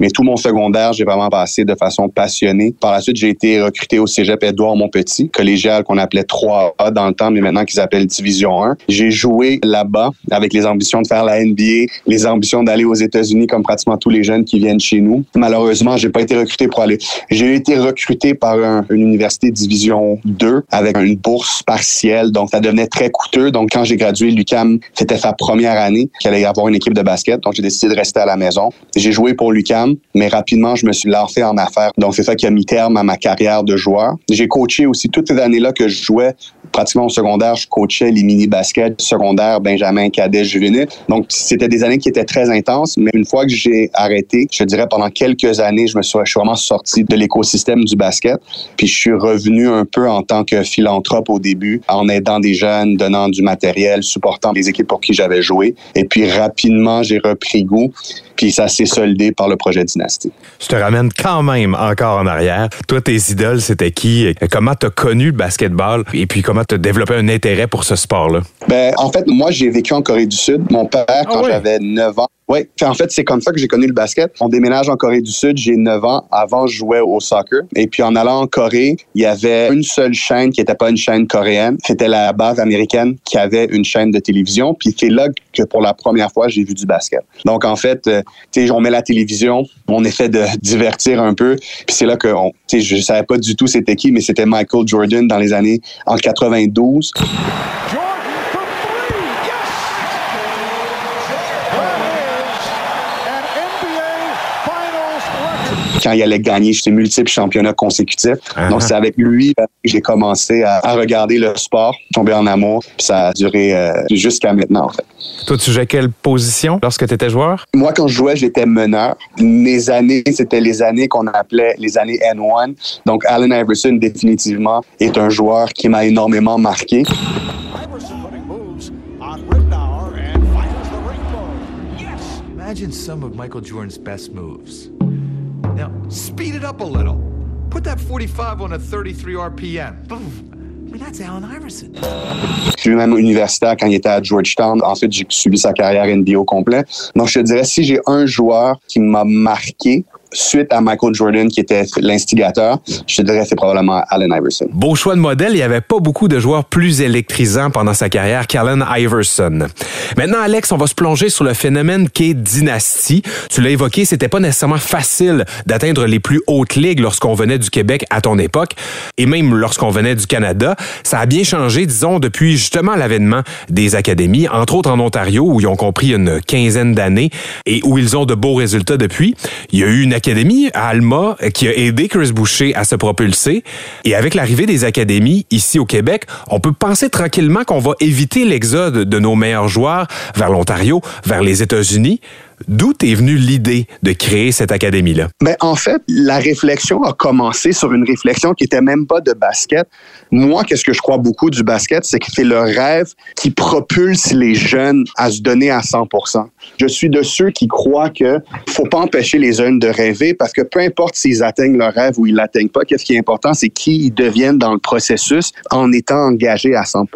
Mais tout mon secondaire, j'ai vraiment passé de façon passionnée. Par la suite, j'ai été recruté au Cégep Édouard Montpetit, collégial qu'on appelait 3A dans le temps, mais maintenant qu'ils appellent Division 1. J'ai joué là-bas avec les ambitions de faire la NBA, les ambitions d'aller aux États-Unis comme pratiquement tous les jeunes qui viennent chez nous. Malheureusement, j'ai pas été recruté pour aller. J'ai été recruté par un- une université Division 2 avec une bourse partielle, donc ça devenait très coûteux. Donc quand j'ai gradué, l'UCAM, c'était sa première année qu'il allait y avoir une équipe de basket, donc j'ai décidé de rester à la maison. J'ai joué pour l'UCAM, mais rapidement, je me suis lancé en affaires. Donc c'est ça qui a mis terme à ma carrière de joueur. J'ai coaché aussi toutes ces années-là que je jouais pratiquement au secondaire, je coachais les mini-baskets secondaire, Benjamin, cadet, juvénile. Donc, c'était des années qui étaient très intenses, mais une fois que j'ai arrêté, je dirais pendant quelques années, je me suis, suis vraiment sorti de l'écosystème du basket. Puis, je suis revenu un peu en tant que philanthrope au début, en aidant des jeunes, donnant du matériel, supportant les équipes pour qui j'avais joué. Et puis, rapidement, j'ai repris goût. Puis, ça s'est soldé par le projet Dynastie. Je te ramène quand même encore en arrière. Toi, tes idoles, c'était qui? Comment t'as connu le basketball? Et puis, comment t'as développé un intérêt pour ce sport-là? Ben, en fait, moi, j'ai vécu en Corée du Sud. Mon père, quand ouais? j'avais 9 ans, oui, en fait, c'est comme ça que j'ai connu le basket. On déménage en Corée du Sud, j'ai 9 ans. Avant, je jouais au soccer. Et puis, en allant en Corée, il y avait une seule chaîne qui n'était pas une chaîne coréenne. C'était la base américaine qui avait une chaîne de télévision. Puis, c'est là que pour la première fois, j'ai vu du basket. Donc, en fait, euh, tu sais, on met la télévision, on essaie de divertir un peu. Puis, c'est là que, tu sais, je savais pas du tout c'était qui, mais c'était Michael Jordan dans les années en 92. Quand il allait gagner ses multiples championnats consécutifs. Ah. Donc, c'est avec lui euh, que j'ai commencé à, à regarder le sport, tomber en amour, puis ça a duré euh, jusqu'à maintenant, en fait. Toi, tu jouais quelle position lorsque tu étais joueur? Moi, quand je jouais, j'étais meneur. Mes années, c'était les années qu'on appelait les années N1. Donc, Allen Iverson, définitivement, est un joueur qui m'a énormément marqué. Imagine some of Michael Jordan's best moves. Now, speed it up a little. Put that 45 on a 33 RPM. Boom. I mean, that's Allen Iverson. Puis même universitaire quand il était à Georgetown. Ensuite, j'ai suivi sa carrière NBA au complet. Donc, je te dirais, si j'ai un joueur qui m'a marqué, suite à Michael Jordan, qui était l'instigateur, je te dirais c'est probablement Allen Iverson. Beau choix de modèle, il n'y avait pas beaucoup de joueurs plus électrisants pendant sa carrière qu'Allen Iverson. Maintenant, Alex, on va se plonger sur le phénomène qu'est dynastie. Tu l'as évoqué, c'était pas nécessairement facile d'atteindre les plus hautes ligues lorsqu'on venait du Québec à ton époque, et même lorsqu'on venait du Canada. Ça a bien changé, disons, depuis justement l'avènement des académies, entre autres en Ontario, où ils ont compris une quinzaine d'années et où ils ont de beaux résultats depuis. Il y a eu une académie à Alma qui a aidé Chris Boucher à se propulser. Et avec l'arrivée des académies ici au Québec, on peut penser tranquillement qu'on va éviter l'exode de nos meilleurs joueurs vers l'Ontario, vers les États-Unis. D'où est venue l'idée de créer cette académie-là? Mais en fait, la réflexion a commencé sur une réflexion qui était même pas de basket. Moi, qu'est-ce que je crois beaucoup du basket, c'est que c'est le rêve qui propulse les jeunes à se donner à 100 Je suis de ceux qui croient que faut pas empêcher les jeunes de rêver parce que peu importe s'ils atteignent leur rêve ou ils l'atteignent pas, qu'est-ce qui est important, c'est qui ils deviennent dans le processus en étant engagés à 100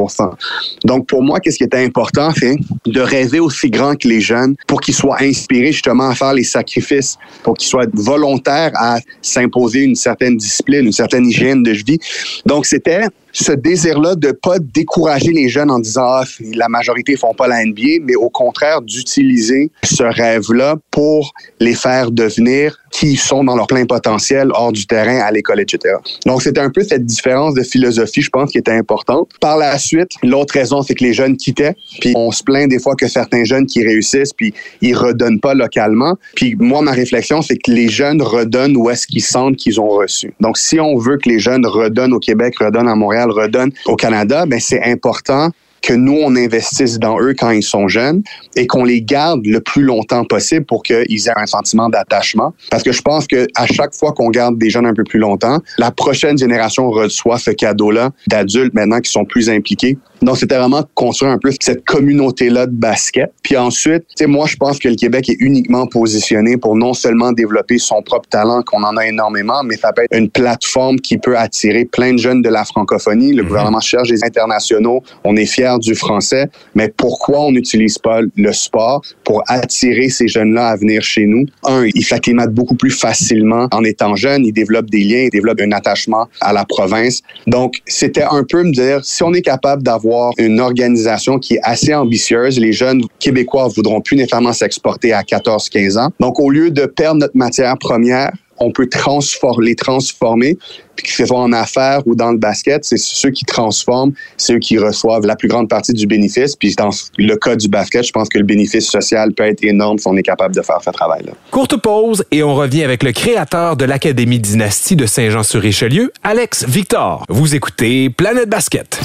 Donc, pour moi, qu'est-ce qui était important, c'est de rêver aussi grand que les jeunes pour qu'ils soient inspirés justement à faire les sacrifices, pour qu'ils soient volontaires à s'imposer une certaine discipline, une certaine hygiène de vie. Donc, c'était ce désir-là de pas décourager les jeunes en disant ah, la majorité font pas la NBA, mais au contraire d'utiliser ce rêve-là pour les faire devenir qui sont dans leur plein potentiel hors du terrain, à l'école, etc. Donc, c'était un peu cette différence de philosophie, je pense, qui était importante. Par la suite, l'autre raison, c'est que les jeunes quittaient. Puis on se plaint des fois que certains jeunes qui réussissent, puis ils redonnent pas localement. Puis moi, ma réflexion, c'est que les jeunes redonnent où est-ce qu'ils sentent qu'ils ont reçu. Donc, si on veut que les jeunes redonnent au Québec, redonnent à Montréal, redonnent au Canada, ben c'est important que nous, on investisse dans eux quand ils sont jeunes et qu'on les garde le plus longtemps possible pour qu'ils aient un sentiment d'attachement. Parce que je pense que à chaque fois qu'on garde des jeunes un peu plus longtemps, la prochaine génération reçoit ce cadeau-là d'adultes maintenant qui sont plus impliqués. Donc, c'était vraiment construire un peu cette communauté-là de basket. Puis ensuite, tu sais, moi, je pense que le Québec est uniquement positionné pour non seulement développer son propre talent, qu'on en a énormément, mais ça peut être une plateforme qui peut attirer plein de jeunes de la francophonie. Le gouvernement cherche des internationaux. On est fiers du français. Mais pourquoi on n'utilise pas le sport pour attirer ces jeunes-là à venir chez nous? Un, ils s'acclimatent beaucoup plus facilement en étant jeunes. Ils développent des liens, ils développent un attachement à la province. Donc, c'était un peu me dire, si on est capable d'avoir une organisation qui est assez ambitieuse, les jeunes québécois voudront plus nécessairement s'exporter à 14-15 ans. Donc, au lieu de perdre notre matière première, on peut transformer, les transformer, puis que ce soit en affaires ou dans le basket, c'est ceux qui transforment, c'est eux qui reçoivent la plus grande partie du bénéfice. Puis dans le cas du basket, je pense que le bénéfice social peut être énorme si on est capable de faire ce travail-là. Courte pause et on revient avec le créateur de l'Académie Dynastie de Saint-Jean-sur-Richelieu, Alex Victor. Vous écoutez Planète Basket.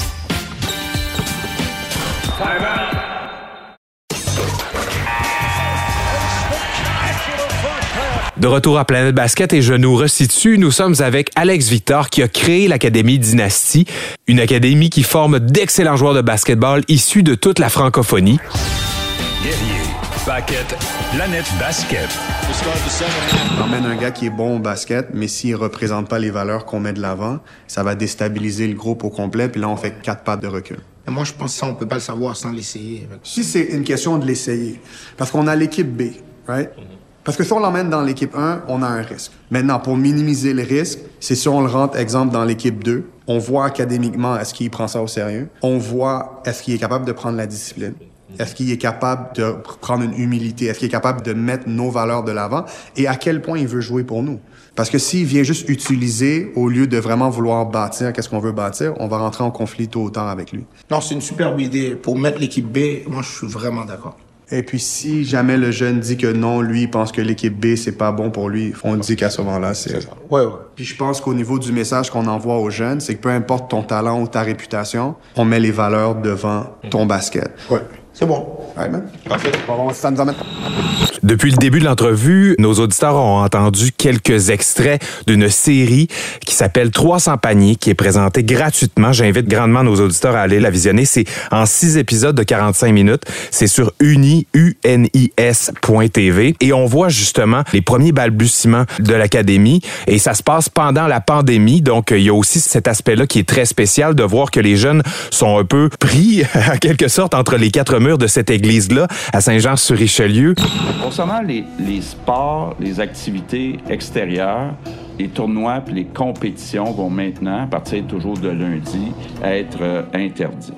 De retour à Planète Basket et je nous resitue, nous sommes avec Alex Victor qui a créé l'Académie Dynastie, une académie qui forme d'excellents joueurs de basketball issus de toute la francophonie. Guerrier, Paquette, Planète Basket. On emmène un gars qui est bon au basket, mais s'il représente pas les valeurs qu'on met de l'avant, ça va déstabiliser le groupe au complet, puis là on fait quatre pattes de recul. Et moi, je pense que ça, on peut pas le savoir sans l'essayer. Si c'est une question de l'essayer, parce qu'on a l'équipe B, right? Parce que si on l'emmène dans l'équipe 1, on a un risque. Maintenant, pour minimiser le risque, c'est si on le rentre, exemple, dans l'équipe 2, on voit académiquement est-ce qu'il prend ça au sérieux, on voit est-ce qu'il est capable de prendre la discipline, est-ce qu'il est capable de prendre une humilité, est-ce qu'il est capable de mettre nos valeurs de l'avant et à quel point il veut jouer pour nous. Parce que s'il vient juste utiliser au lieu de vraiment vouloir bâtir qu'est-ce qu'on veut bâtir, on va rentrer en conflit tôt ou tard avec lui. Non, c'est une superbe idée. Pour mettre l'équipe B, moi, je suis vraiment d'accord. Et puis si jamais le jeune dit que non, lui il pense que l'équipe B c'est pas bon pour lui, on dit qu'à ce moment-là c'est. Ouais, ouais. Puis je pense qu'au niveau du message qu'on envoie aux jeunes, c'est que peu importe ton talent ou ta réputation, on met les valeurs devant ton basket. Ouais. C'est bon. Ouais, man. Parfait. Ça nous amène. Depuis le début de l'entrevue, nos auditeurs ont entendu quelques extraits d'une série qui s'appelle 300 paniers, qui est présentée gratuitement. J'invite grandement nos auditeurs à aller la visionner. C'est en six épisodes de 45 minutes. C'est sur uni, unis.tv. Et on voit justement les premiers balbutiements de l'académie. Et ça se passe pendant la pandémie. Donc, il y a aussi cet aspect-là qui est très spécial de voir que les jeunes sont un peu pris, en quelque sorte, entre les quatre de cette église-là, à Saint-Jean-sur-Richelieu. Concernant les, les sports, les activités extérieures, les tournois et les compétitions vont maintenant, à partir toujours de lundi, être euh, interdits.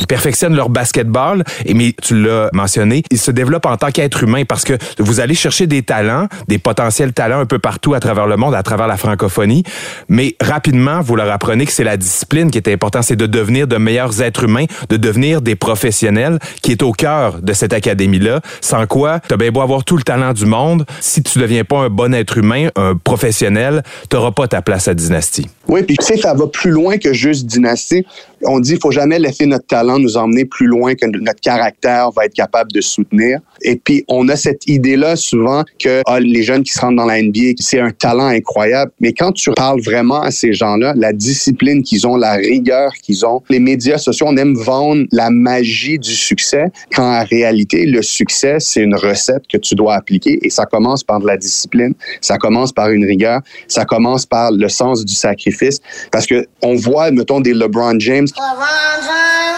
Ils perfectionnent leur basketball, et mais tu l'as mentionné, ils se développent en tant qu'être humain parce que vous allez chercher des talents, des potentiels talents un peu partout à travers le monde, à travers la francophonie, mais rapidement, vous leur apprenez que c'est la discipline qui est importante, c'est de devenir de meilleurs êtres humains, de devenir des professionnels, qui est au cœur de cette académie-là, sans quoi, tu as bien beau avoir tout le talent du monde, si tu deviens pas un bon être humain, un professionnel, tu n'auras pas ta place à Dynastie. Oui, puis tu sais, ça va plus loin que juste Dynastie. On dit qu'il faut jamais laisser notre talent nous emmener plus loin que notre caractère va être capable de soutenir. Et puis, on a cette idée-là souvent que ah, les jeunes qui se rendent dans la NBA, c'est un talent incroyable. Mais quand tu parles vraiment à ces gens-là, la discipline qu'ils ont, la rigueur qu'ils ont, les médias sociaux, on aime vendre la magie du succès, quand en réalité, le succès, c'est une recette que tu dois appliquer et ça commence par de la discipline, ça commence par une rigueur, ça commence par le sens du sacrifice. Parce que on voit, mettons, des LeBron James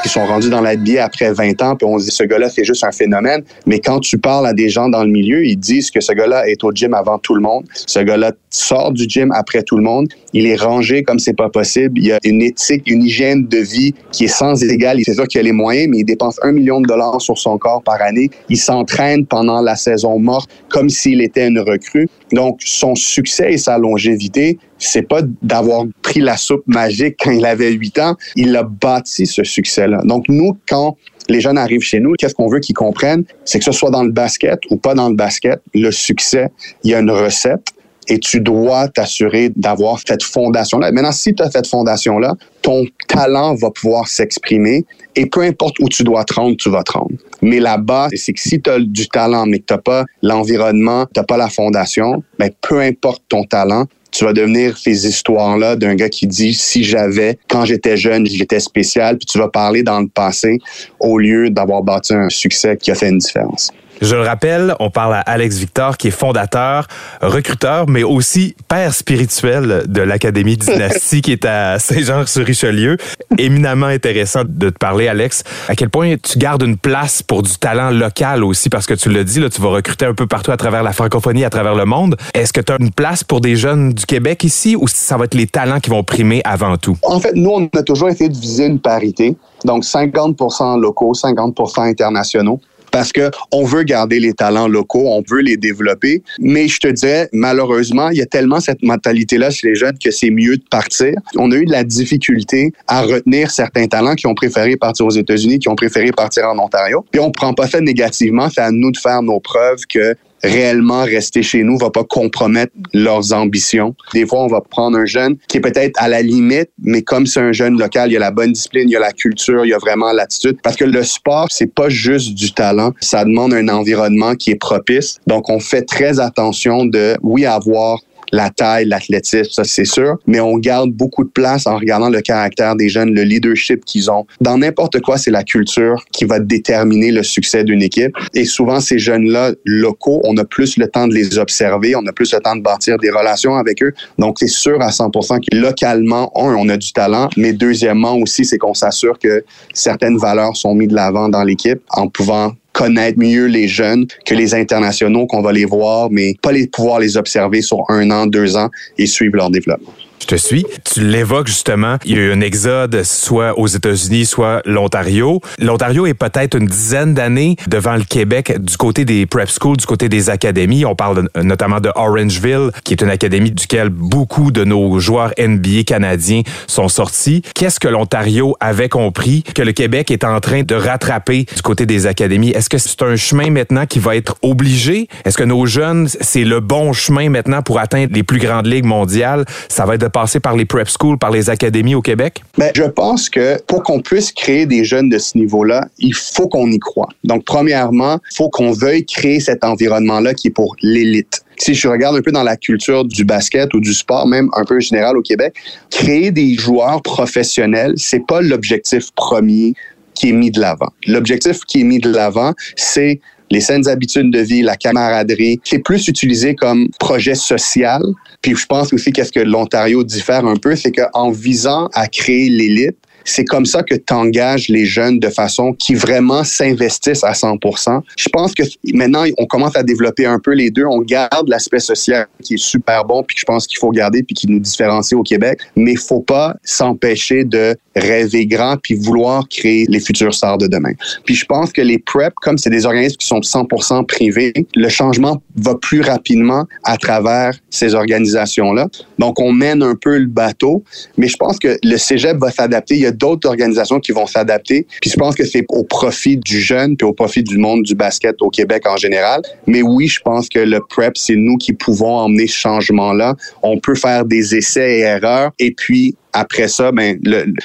qui sont rendus dans la NBA après 20 ans, puis on se dit, ce gars-là, c'est juste un phénomène. Mais quand tu parles à des gens dans le milieu, ils disent que ce gars-là est au gym avant tout le monde. Ce gars-là sort du gym après tout le monde. Il est rangé comme c'est pas possible. Il y a une éthique, une hygiène de vie qui est sans égal. C'est sûr qu'il a les moyens, mais il dépense un million de dollars sur son corps par année. Il s'entraîne pendant la saison morte comme s'il était une recrue. Donc, son succès et sa longévité, c'est pas d'avoir pris la soupe magique quand il avait 8 ans. Il a bâti ce succès-là. Donc, nous, quand les jeunes arrivent chez nous, qu'est-ce qu'on veut qu'ils comprennent? C'est que ce soit dans le basket ou pas dans le basket, le succès, il y a une recette et tu dois t'assurer d'avoir cette fondation-là. Maintenant, si tu as cette fondation-là, ton talent va pouvoir s'exprimer et peu importe où tu dois te rendre, tu vas te rendre. Mais la base, c'est que si tu as du talent, mais que tu n'as pas l'environnement, tu n'as pas la fondation, ben, peu importe ton talent, tu vas devenir ces histoires-là d'un gars qui dit si j'avais, quand j'étais jeune, j'étais spécial, puis tu vas parler dans le passé au lieu d'avoir bâti un succès qui a fait une différence. Je le rappelle, on parle à Alex Victor, qui est fondateur, recruteur, mais aussi père spirituel de l'Académie Dynastie, qui est à Saint-Jean-sur-Richelieu. Éminemment intéressant de te parler, Alex. À quel point tu gardes une place pour du talent local aussi, parce que tu le dis, là, tu vas recruter un peu partout à travers la francophonie, à travers le monde. Est-ce que tu as une place pour des jeunes du Québec ici, ou ça va être les talents qui vont primer avant tout? En fait, nous, on a toujours essayé de viser une parité. Donc, 50% locaux, 50% internationaux parce que on veut garder les talents locaux, on veut les développer. Mais je te dirais, malheureusement, il y a tellement cette mentalité-là chez les jeunes que c'est mieux de partir. On a eu de la difficulté à retenir certains talents qui ont préféré partir aux États-Unis, qui ont préféré partir en Ontario. Puis on prend pas ça négativement, c'est à nous de faire nos preuves que réellement rester chez nous va pas compromettre leurs ambitions. Des fois, on va prendre un jeune qui est peut-être à la limite, mais comme c'est un jeune local, il y a la bonne discipline, il y a la culture, il y a vraiment l'attitude. Parce que le sport, c'est pas juste du talent, ça demande un environnement qui est propice. Donc, on fait très attention de, oui, avoir la taille, l'athlétisme, ça c'est sûr, mais on garde beaucoup de place en regardant le caractère des jeunes, le leadership qu'ils ont. Dans n'importe quoi, c'est la culture qui va déterminer le succès d'une équipe. Et souvent, ces jeunes-là, locaux, on a plus le temps de les observer, on a plus le temps de bâtir des relations avec eux. Donc, c'est sûr à 100% que localement, un, on a du talent, mais deuxièmement aussi, c'est qu'on s'assure que certaines valeurs sont mises de l'avant dans l'équipe en pouvant connaître mieux les jeunes que les internationaux qu'on va les voir, mais pas les pouvoir les observer sur un an, deux ans et suivre leur développement. Je te suis. Tu l'évoques justement. Il y a eu un exode soit aux États-Unis, soit l'Ontario. L'Ontario est peut-être une dizaine d'années devant le Québec du côté des prep schools, du côté des académies. On parle notamment de Orangeville, qui est une académie duquel beaucoup de nos joueurs NBA canadiens sont sortis. Qu'est-ce que l'Ontario avait compris que le Québec est en train de rattraper du côté des académies? Est-ce que c'est un chemin maintenant qui va être obligé? Est-ce que nos jeunes, c'est le bon chemin maintenant pour atteindre les plus grandes ligues mondiales? Ça va être de passer par les prep schools, par les académies au Québec? Ben, je pense que pour qu'on puisse créer des jeunes de ce niveau-là, il faut qu'on y croit. Donc, premièrement, il faut qu'on veuille créer cet environnement-là qui est pour l'élite. Si je regarde un peu dans la culture du basket ou du sport, même un peu général au Québec, créer des joueurs professionnels, c'est pas l'objectif premier qui est mis de l'avant. L'objectif qui est mis de l'avant, c'est les saines habitudes de vie, la camaraderie, qui est plus utilisé comme projet social. Puis je pense aussi qu'est-ce que l'Ontario diffère un peu, c'est qu'en visant à créer l'élite, c'est comme ça que tu engages les jeunes de façon qui vraiment s'investissent à 100% Je pense que maintenant, on commence à développer un peu les deux. On garde l'aspect social qui est super bon, puis je pense qu'il faut garder, puis qui nous différencie au Québec. Mais faut pas s'empêcher de rêver grand, puis vouloir créer les futurs stars de demain. Puis je pense que les PrEP, comme c'est des organismes qui sont 100% privés, le changement va plus rapidement à travers ces organisations-là. Donc, on mène un peu le bateau, mais je pense que le cégep va s'adapter. D'autres organisations qui vont s'adapter. Puis je pense que c'est au profit du jeune puis au profit du monde du basket au Québec en général. Mais oui, je pense que le prep, c'est nous qui pouvons emmener ce changement-là. On peut faire des essais et erreurs et puis après ça, ben,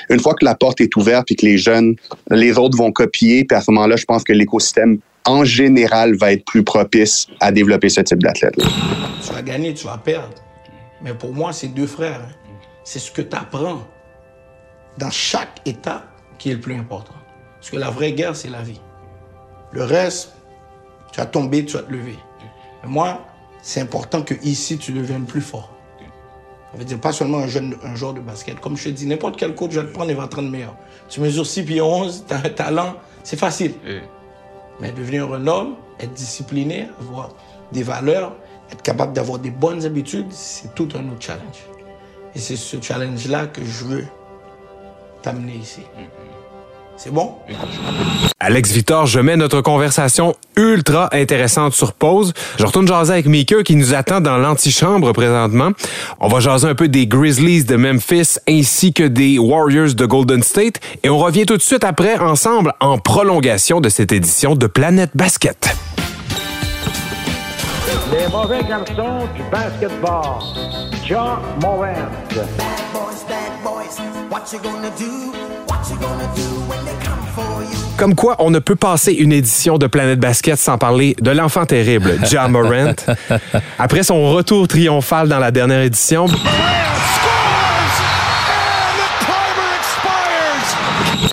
une fois que la porte est ouverte et que les jeunes, les autres vont copier, puis à ce moment-là, je pense que l'écosystème en général va être plus propice à développer ce type d'athlète. Tu vas gagner, tu vas perdre. Mais pour moi, c'est deux frères. Hein. C'est ce que tu apprends dans chaque étape qui est le plus important. Parce que la vraie guerre, c'est la vie. Le reste, tu vas tomber, tu vas te lever. Mais moi, c'est important que ici, tu deviennes plus fort. Ça veut dire pas seulement un jeune, un joueur de basket. Comme je te dis, n'importe quel coach va te prendre et va te rendre meilleur. Tu mesures 6 pieds 11, tu as un talent, c'est facile. Mais devenir un homme, être discipliné, avoir des valeurs, être capable d'avoir des bonnes habitudes, c'est tout un autre challenge. Et c'est ce challenge-là que je veux t'amener ici. C'est bon? Alex Victor, je mets notre conversation ultra intéressante sur pause. Je retourne jaser avec Maker qui nous attend dans l'antichambre présentement. On va jaser un peu des Grizzlies de Memphis ainsi que des Warriors de Golden State et on revient tout de suite après ensemble en prolongation de cette édition de Planète Basket. Les mauvais garçons du basketball. John Morant. Comme quoi, on ne peut passer une édition de Planète Basket sans parler de l'enfant terrible, Ja Morant. Après son retour triomphal dans la dernière édition,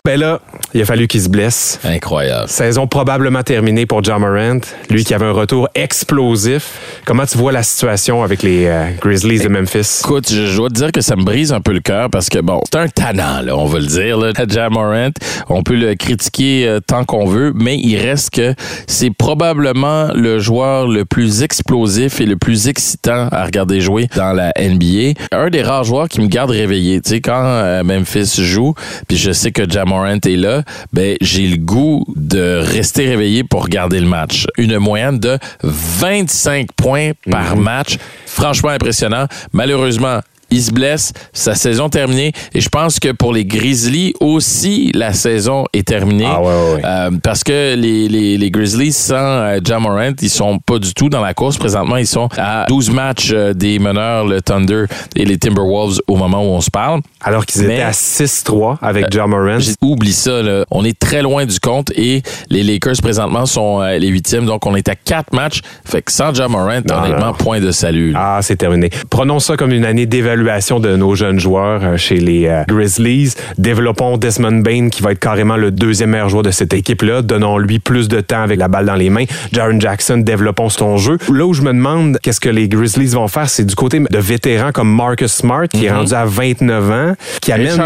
ben là, il a fallu qu'il se blesse. Incroyable. Saison probablement terminée pour John Morant, lui qui avait un retour explosif. Comment tu vois la situation avec les euh, Grizzlies de Memphis? Écoute, je, je dois te dire que ça me brise un peu le cœur parce que, bon, c'est un tannant, là, on va le dire. Là. Ja Morant, on peut le critiquer euh, tant qu'on veut, mais il reste que c'est probablement le joueur le plus explosif et le plus excitant à regarder jouer dans la NBA. Un des rares joueurs qui me garde réveillé. Tu sais, quand euh, Memphis joue, puis je sais que Ja Morant est là, ben j'ai le goût de rester réveillé pour regarder le match. Une moyenne de 25 points par match. Franchement impressionnant. Malheureusement, il se blesse, sa saison terminée. Et je pense que pour les Grizzlies aussi, la saison est terminée. Ah ouais, ouais, ouais. Euh, parce que les, les, les Grizzlies, sans euh, Ja Morant, ils sont pas du tout dans la course. Présentement, ils sont à 12 matchs euh, des meneurs, le Thunder et les Timberwolves au moment où on se parle. Alors qu'ils étaient à 6-3 avec Ja Morant. J'ai- Oublie ça, là. on est très loin du compte et les Lakers présentement sont euh, les huitièmes, donc on est à quatre matchs. Fait que sans Ja Morant, Non, honnêtement, non. point de salut. là. Ah, c'est terminé. Prenons ça comme une année d'évaluation de nos jeunes joueurs euh, chez les euh, Grizzlies. Développons Desmond Bain, qui va être carrément le deuxième meilleur joueur de cette équipe-là. Donnons-lui plus de temps avec la balle dans les mains. Jaron Jackson, développons son jeu. Là où je me demande qu'est-ce que les Grizzlies vont faire, c'est du côté de vétérans comme Marcus Smart, qui est rendu à 29 ans, qui amène...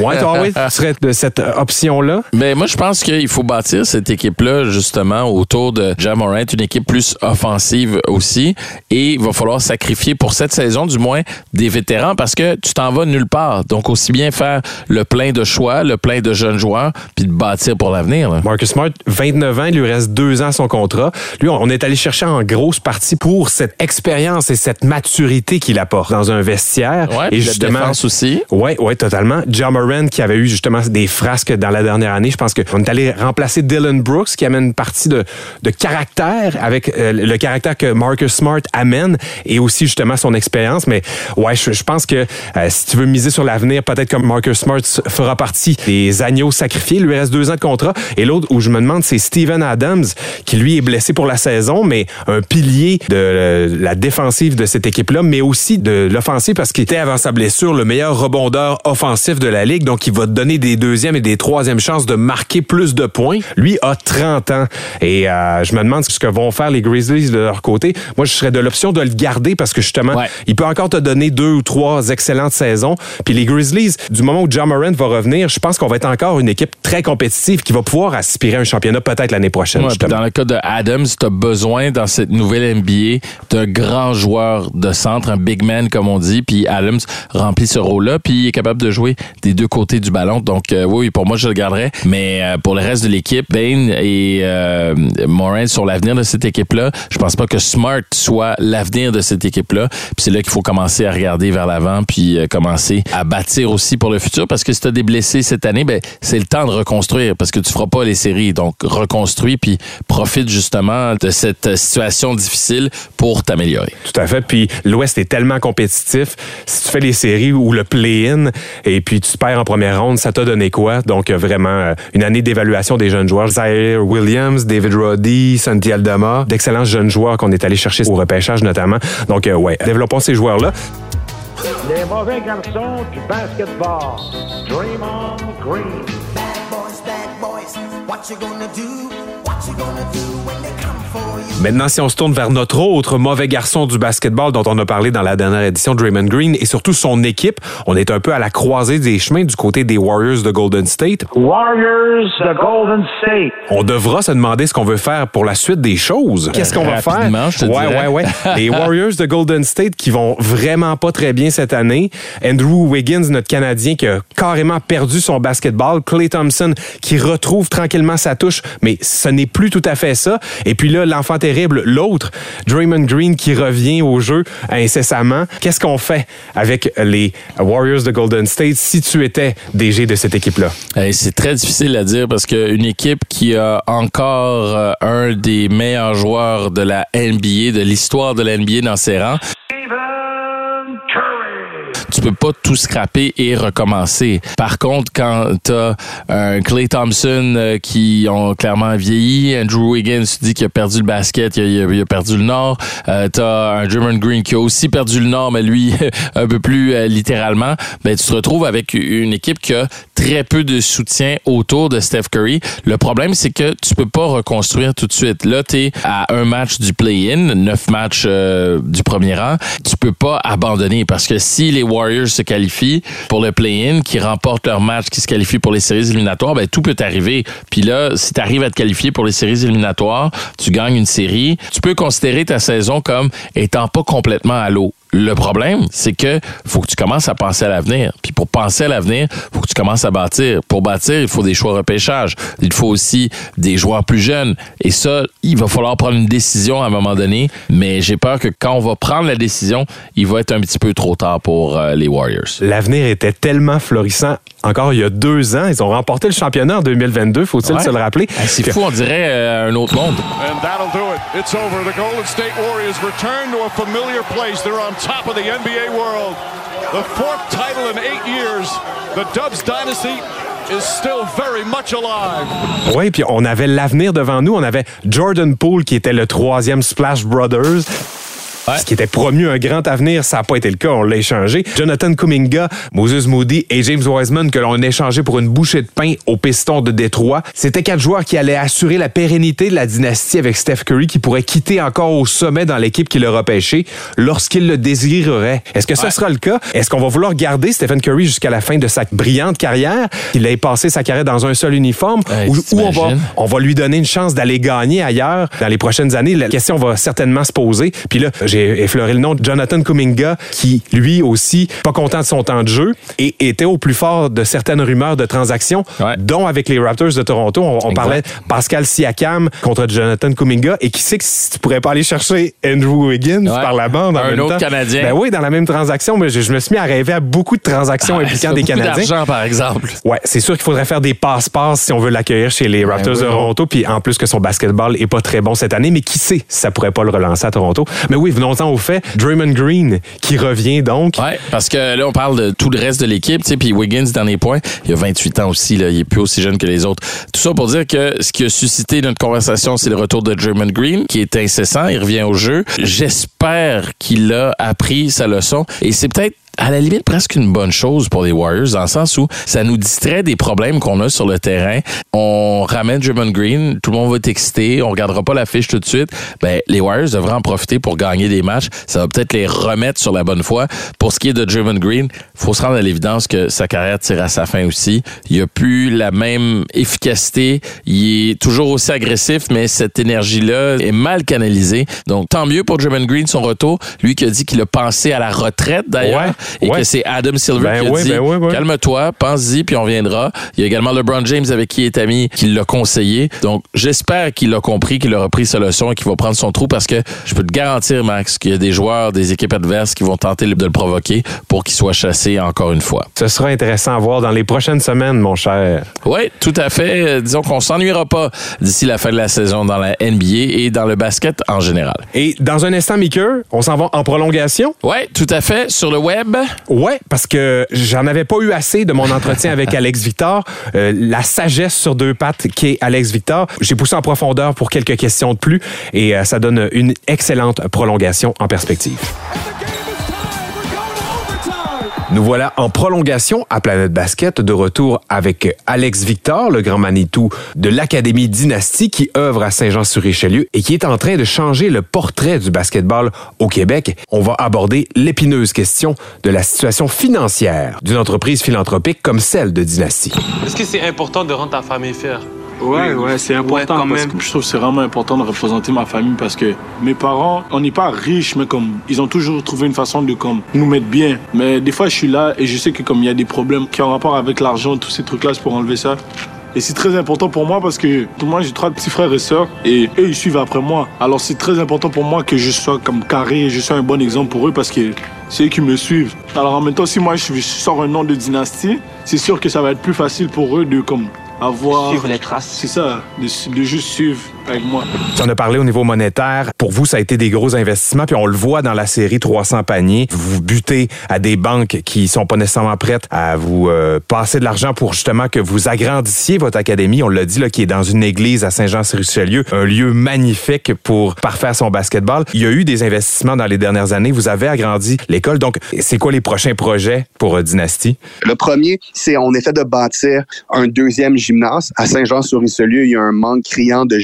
Ouais, toi, oui, tu serais de cette euh, option-là? Mais moi, je pense qu'il faut bâtir cette équipe-là, justement, autour de Ja Morant, une équipe plus offensive aussi. Et il va falloir sacrifier pour cette saison, du moins, des vétérans parce que tu t'en vas nulle part. Donc, aussi bien faire le plein de choix, le plein de jeunes joueurs, puis de bâtir pour l'avenir. Marcus Smart, 29 ans, il lui reste deux ans à son contrat. Lui, on est allé chercher en grosse partie pour cette expérience et cette maturité qu'il apporte dans un vestiaire. Ouais, et la justement, défense aussi. Ouais, ouais, totalement. John Moran, qui avait eu justement des frasques dans la dernière année, je pense qu'on est allé remplacer Dylan Brooks, qui amène une partie de, de caractère avec euh, le caractère que Marcus Smart amène et aussi justement son expérience. Mais ouais, je, je, je pense que euh, si tu veux miser sur l'avenir, peut-être comme Marcus Smart fera partie des agneaux sacrifiés. Il lui reste deux ans de contrat. Et l'autre où je me demande, c'est Steven Adams, qui lui est blessé pour la saison, mais un pilier de euh, la défensive de cette équipe-là, mais aussi de l'offensive parce qu'il était avant sa blessure le meilleur rebondeur offensif de la ligue. Donc, il va te donner des deuxièmes et des troisièmes chances de marquer plus de points. Lui a 30 ans. Et euh, je me demande ce que vont faire les Grizzlies de leur côté. Moi, je serais de l'option de le garder parce que justement, il peut encore te donner deux ou trois excellentes saisons. Puis les Grizzlies, du moment où John Morant va revenir, je pense qu'on va être encore une équipe très compétitive qui va pouvoir aspirer à un championnat peut-être l'année prochaine. Ouais, dans le cas de Adams, tu as besoin dans cette nouvelle NBA d'un grand joueur de centre, un big man comme on dit, puis Adams remplit ce rôle-là, puis il est capable de jouer des deux côtés du ballon. Donc euh, oui, pour moi je le garderais, mais euh, pour le reste de l'équipe, Bain et euh, Morin sont l'avenir de cette équipe-là. Je pense pas que Smart soit l'avenir de cette équipe-là. Puis c'est là qu'il faut commencer à regarder vers l'avant, puis euh, commencer à bâtir aussi pour le futur, parce que si tu as des blessés cette année, ben c'est le temps de reconstruire, parce que tu feras pas les séries. Donc reconstruis, puis profite justement de cette situation difficile pour t'améliorer. Tout à fait. Puis l'Ouest est tellement compétitif. Si tu fais les séries ou le play-in et puis tu perds en première ronde, ça t'a donné quoi? Donc euh, vraiment euh, une année d'évaluation des jeunes joueurs. Zaire Williams, David Roddy, Santi Aldama, d'excellents jeunes joueurs qu'on est allé chercher au repêchage notamment. Donc euh, ouais, développons ces joueurs-là. Les mauvais garçons du basketball. Draymond Green. Bad boys, bad boys, what you gonna do? What you gonna do Maintenant, si on se tourne vers notre autre mauvais garçon du basketball dont on a parlé dans la dernière édition, Draymond Green, et surtout son équipe, on est un peu à la croisée des chemins du côté des Warriors de Golden State. Warriors, the Golden State. On devra se demander ce qu'on veut faire pour la suite des choses. Qu'est-ce qu'on va faire? Je te ouais, dirais. ouais, ouais. Les Warriors de Golden State qui vont vraiment pas très bien cette année. Andrew Wiggins, notre Canadien, qui a carrément perdu son basketball. Clay Thompson qui retrouve tranquillement sa touche, mais ce n'est plus tout à fait ça. Et puis là, l'enfant l'autre, Draymond Green qui revient au jeu incessamment. Qu'est-ce qu'on fait avec les Warriors de Golden State si tu étais DG de cette équipe-là? C'est très difficile à dire parce qu'une équipe qui a encore euh, un des meilleurs joueurs de la NBA, de l'histoire de la NBA dans ses rangs, tu peux pas tout scraper et recommencer. Par contre, quand t'as un Clay Thompson euh, qui ont clairement vieilli, Andrew Wiggins, dis qu'il a perdu le basket, il a, perdu le nord, euh, t'as un Draymond Green qui a aussi perdu le nord, mais lui un peu plus euh, littéralement, ben tu te retrouves avec une équipe qui a très peu de soutien autour de Steph Curry. Le problème, c'est que tu peux pas reconstruire tout de suite. Là, t'es à un match du play-in, neuf matchs euh, du premier rang. Tu peux pas abandonner parce que si les Warriors se qualifient pour le play-in, qui remportent leur match, qui se qualifient pour les séries éliminatoires, ben tout peut arriver. Puis là, si tu arrives à te qualifier pour les séries éliminatoires, tu gagnes une série, tu peux considérer ta saison comme étant pas complètement à l'eau. Le problème, c'est que faut que tu commences à penser à l'avenir. Puis pour penser à l'avenir, faut que tu commences à bâtir. Pour bâtir, il faut des choix repêchage. Il faut aussi des joueurs plus jeunes. Et ça, il va falloir prendre une décision à un moment donné. Mais j'ai peur que quand on va prendre la décision, il va être un petit peu trop tard pour euh, les Warriors. L'avenir était tellement florissant. Encore il y a deux ans, ils ont remporté le championnat en 2022, faut-il Ouais. se le rappeler? Ah, C'est fou, on dirait euh, un autre monde. And that'll do it. It's over. The Golden State Warriors return to a familiar place. They're on top of the NBA world. The fourth title in eight years. The Dubs dynasty is still very much alive. Oui, puis on avait l'avenir devant nous. On avait Jordan Poole qui était le troisième Splash Brothers. Ce qui était promu un grand avenir, ça n'a pas été le cas, on l'a échangé. Jonathan Kuminga, Moses Moody et James Wiseman que l'on a échangé pour une bouchée de pain au piston de Détroit. C'était quatre joueurs qui allaient assurer la pérennité de la dynastie avec Steph Curry qui pourrait quitter encore au sommet dans l'équipe qui l'a repêché lorsqu'il le désirerait. Est-ce que ça sera le cas? Est-ce qu'on va vouloir garder Stephen Curry jusqu'à la fin de sa brillante carrière? Qu'il ait passé sa carrière dans un seul uniforme? ou ou on va, on va lui donner une chance d'aller gagner ailleurs dans les prochaines années? La question va certainement se poser. Puis là, j'ai effleuré le nom de Jonathan Kuminga, qui, lui aussi, pas content de son temps de jeu et était au plus fort de certaines rumeurs de transactions, dont avec les Raptors de Toronto. On, on parlait Pascal Siakam contre Jonathan Kuminga. Et qui sait que si tu pourrais pas aller chercher Andrew Wiggins Ouais. par la bande en Un même autre temps. Canadien. Ben oui, dans la même transaction. Mais je, je me suis mis à rêver à beaucoup de transactions Ah, impliquant des Canadiens. d'argent, par exemple. Ouais, c'est sûr qu'il faudrait faire des passe-passe si on veut l'accueillir chez les Raptors oui, de. Toronto. Puis en plus que son basketball est pas très bon cette année, mais qui sait si ça pourrait pas le relancer à Toronto. Mais oui, venons venons-en au fait. Draymond Green qui revient donc. Parce que là, on parle de tout le reste de l'équipe, tu sais, puis Wiggins, dernier point, il a 28 ans aussi, là, il est plus aussi jeune que les autres. Tout ça pour dire que ce qui a suscité notre conversation, c'est le retour de Draymond Green, qui est incessant, il revient au jeu. J'espère qu'il a appris sa leçon, et c'est peut-être à la limite presque une bonne chose pour les Warriors dans le sens où ça nous distrait des problèmes qu'on a sur le terrain. On ramène Draymond Green, tout le monde va être excité, on regardera pas la fiche tout de suite. Ben les Warriors devraient en profiter pour gagner des matchs. Ça va peut-être les remettre sur la bonne voie. Pour ce qui est de Draymond Green, faut se rendre à l'évidence que sa carrière tire à sa fin aussi. Il a plus la même efficacité, il est toujours aussi agressif, mais cette énergie-là est mal canalisée. Donc tant mieux pour Draymond Green son retour. Lui qui a dit qu'il a pensé à la retraite d'ailleurs. Et Ouais. que c'est Adam Silver Ben qui a oui, dit ben oui, oui. calme-toi, pense-y puis on viendra. Il y a également LeBron James avec qui il est ami qui l'a conseillé. Donc j'espère qu'il a compris, qu'il a repris sa leçon et qu'il va prendre son trou parce que je peux te garantir Max qu'il y a des joueurs des équipes adverses qui vont tenter de le provoquer pour qu'il soit chassé encore une fois. Ce sera intéressant à voir dans les prochaines semaines, mon cher. Oui, tout à fait. Disons qu'on s'ennuiera pas d'ici la fin de la saison dans la NBA et dans le basket en général. Et dans un instant, Mickey, on s'en va en prolongation. Oui, tout à fait. Sur le web. Ouais, parce que j'en avais pas eu assez de mon entretien avec Alex Victor. Euh, la sagesse sur deux pattes qu'est Alex Victor. J'ai poussé en profondeur pour quelques questions de plus et euh, ça donne une excellente prolongation en perspective. Nous voilà en prolongation à Planète Basket, de retour avec Alex Victor, le grand Manitou de l'Académie Dynastie qui œuvre à Saint-Jean-sur-Richelieu et qui est en train de changer le portrait du basketball au Québec. On va aborder l'épineuse question de la situation financière d'une entreprise philanthropique comme celle de Dynastie. Est-ce que c'est important de rendre ta famille fière? Ouais, ouais, c'est important quand parce même. que je trouve que c'est vraiment important de représenter ma famille parce que mes parents, on n'est pas riches, mais comme ils ont toujours trouvé une façon de comme nous mettre bien. Mais des fois, je suis là et je sais que comme il y a des problèmes qui ont rapport avec l'argent, tous ces trucs-là, c'est pour enlever ça. Et c'est très important pour moi parce que moi j'ai trois petits frères et sœurs et eux ils suivent après moi. Alors c'est très important pour moi que je sois comme carré, je sois un bon exemple pour eux parce que c'est eux qui me suivent. Alors en même temps si moi je je sors un nom de dynastie, c'est sûr que ça va être plus facile pour eux de comme avoir Suivre les traces. C'est ça, de, de juste suivre avec moi. Tu en as parlé au niveau monétaire. Pour vous, ça a été des gros investissements, puis on le voit dans la série 300 paniers. Vous butez à des banques qui sont pas nécessairement prêtes à vous euh, passer de l'argent pour justement que vous agrandissiez votre académie. On l'a dit, là, qui est dans une église à Saint-Jean-sur-Richelieu, un lieu magnifique pour parfaire son basketball. Il y a eu des investissements dans les dernières années. Vous avez agrandi l'école. Donc, c'est quoi les prochains projets pour euh, Dynastie? Le premier, c'est en effet de bâtir un deuxième gymnase. À Saint-Jean-sur-Richelieu, il y a un manque criant de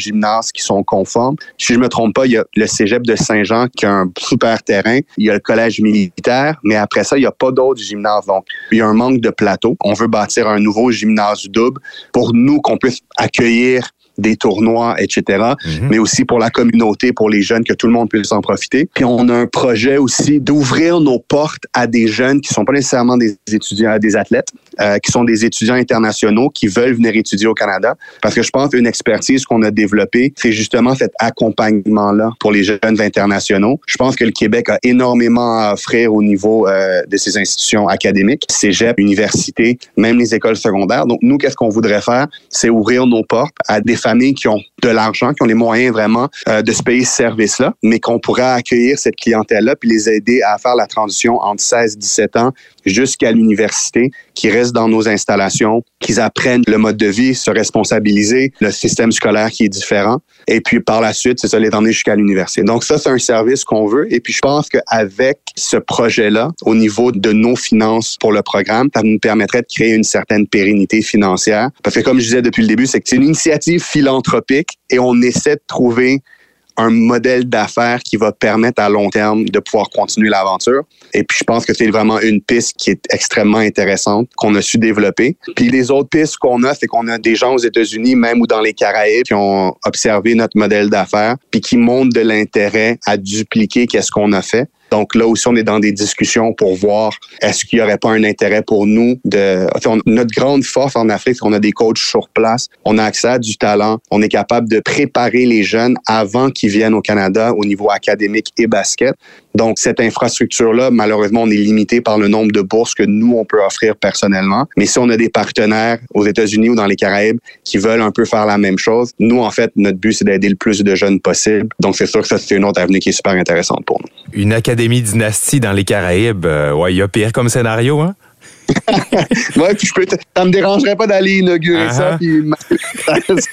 qui sont conformes. Si je me trompe pas, il y a le cégep de Saint-Jean qui a un super terrain. Il y a le collège militaire, mais après ça, il n'y a pas d'autres gymnases. Donc, il y a un manque de plateau. On veut bâtir un nouveau gymnase double pour nous qu'on puisse accueillir des tournois, etc., mais aussi pour la communauté, pour les jeunes, que tout le monde puisse en profiter. Puis on a un projet aussi d'ouvrir nos portes à des jeunes qui sont pas nécessairement des étudiants, des athlètes, euh, qui sont des étudiants internationaux qui veulent venir étudier au Canada. Parce que je pense qu'une expertise qu'on a développée, c'est justement cet accompagnement-là pour les jeunes internationaux. Je pense que le Québec a énormément à offrir au niveau euh, de ses institutions académiques, cégep, université, même les écoles secondaires. Donc nous, qu'est-ce qu'on voudrait faire? C'est ouvrir nos portes à des qui ont de l'argent, qui ont les moyens vraiment euh, de se payer ce service-là, mais qu'on pourrait accueillir cette clientèle-là puis les aider à faire la transition entre 16 et 17 ans jusqu'à l'université, qui restent dans nos installations, qu'ils apprennent le mode de vie, se responsabiliser, le système scolaire qui est différent, et puis par la suite, c'est ça, les emmener jusqu'à l'université. Donc ça, c'est un service qu'on veut, et puis je pense qu'avec ce projet-là, au niveau de nos finances pour le programme, ça nous permettrait de créer une certaine pérennité financière. Parce que comme je disais depuis le début, c'est que c'est une initiative philanthropique, et on essaie de trouver un modèle d'affaires qui va permettre à long terme de pouvoir continuer l'aventure. Et puis, je pense que c'est vraiment une piste qui est extrêmement intéressante, qu'on a su développer. Puis, les autres pistes qu'on a, c'est qu'on a des gens aux États-Unis, même ou dans les Caraïbes, qui ont observé notre modèle d'affaires, puis qui montrent de l'intérêt à dupliquer qu'est-ce qu'on a fait. Donc là aussi, on est dans des discussions pour voir est-ce qu'il n'y aurait pas un intérêt pour nous de... Notre grande force en Afrique, c'est qu'on a des coachs sur place, on a accès à du talent, on est capable de préparer les jeunes avant qu'ils viennent au Canada au niveau académique et basket. Donc, cette infrastructure-là, malheureusement, on est limité par le nombre de bourses que nous, on peut offrir personnellement. Mais si on a des partenaires aux États-Unis ou dans les Caraïbes qui veulent un peu faire la même chose, nous, en fait, notre but, c'est d'aider le plus de jeunes possible. Donc, c'est sûr que ça, c'est une autre avenue qui est super intéressante pour nous. Dynastie dans les Caraïbes, euh, ouais, il y a pire comme scénario, hein? ouais, puis je peux te- ça me dérangerait pas d'aller inaugurer Ah ça. ah. Puis...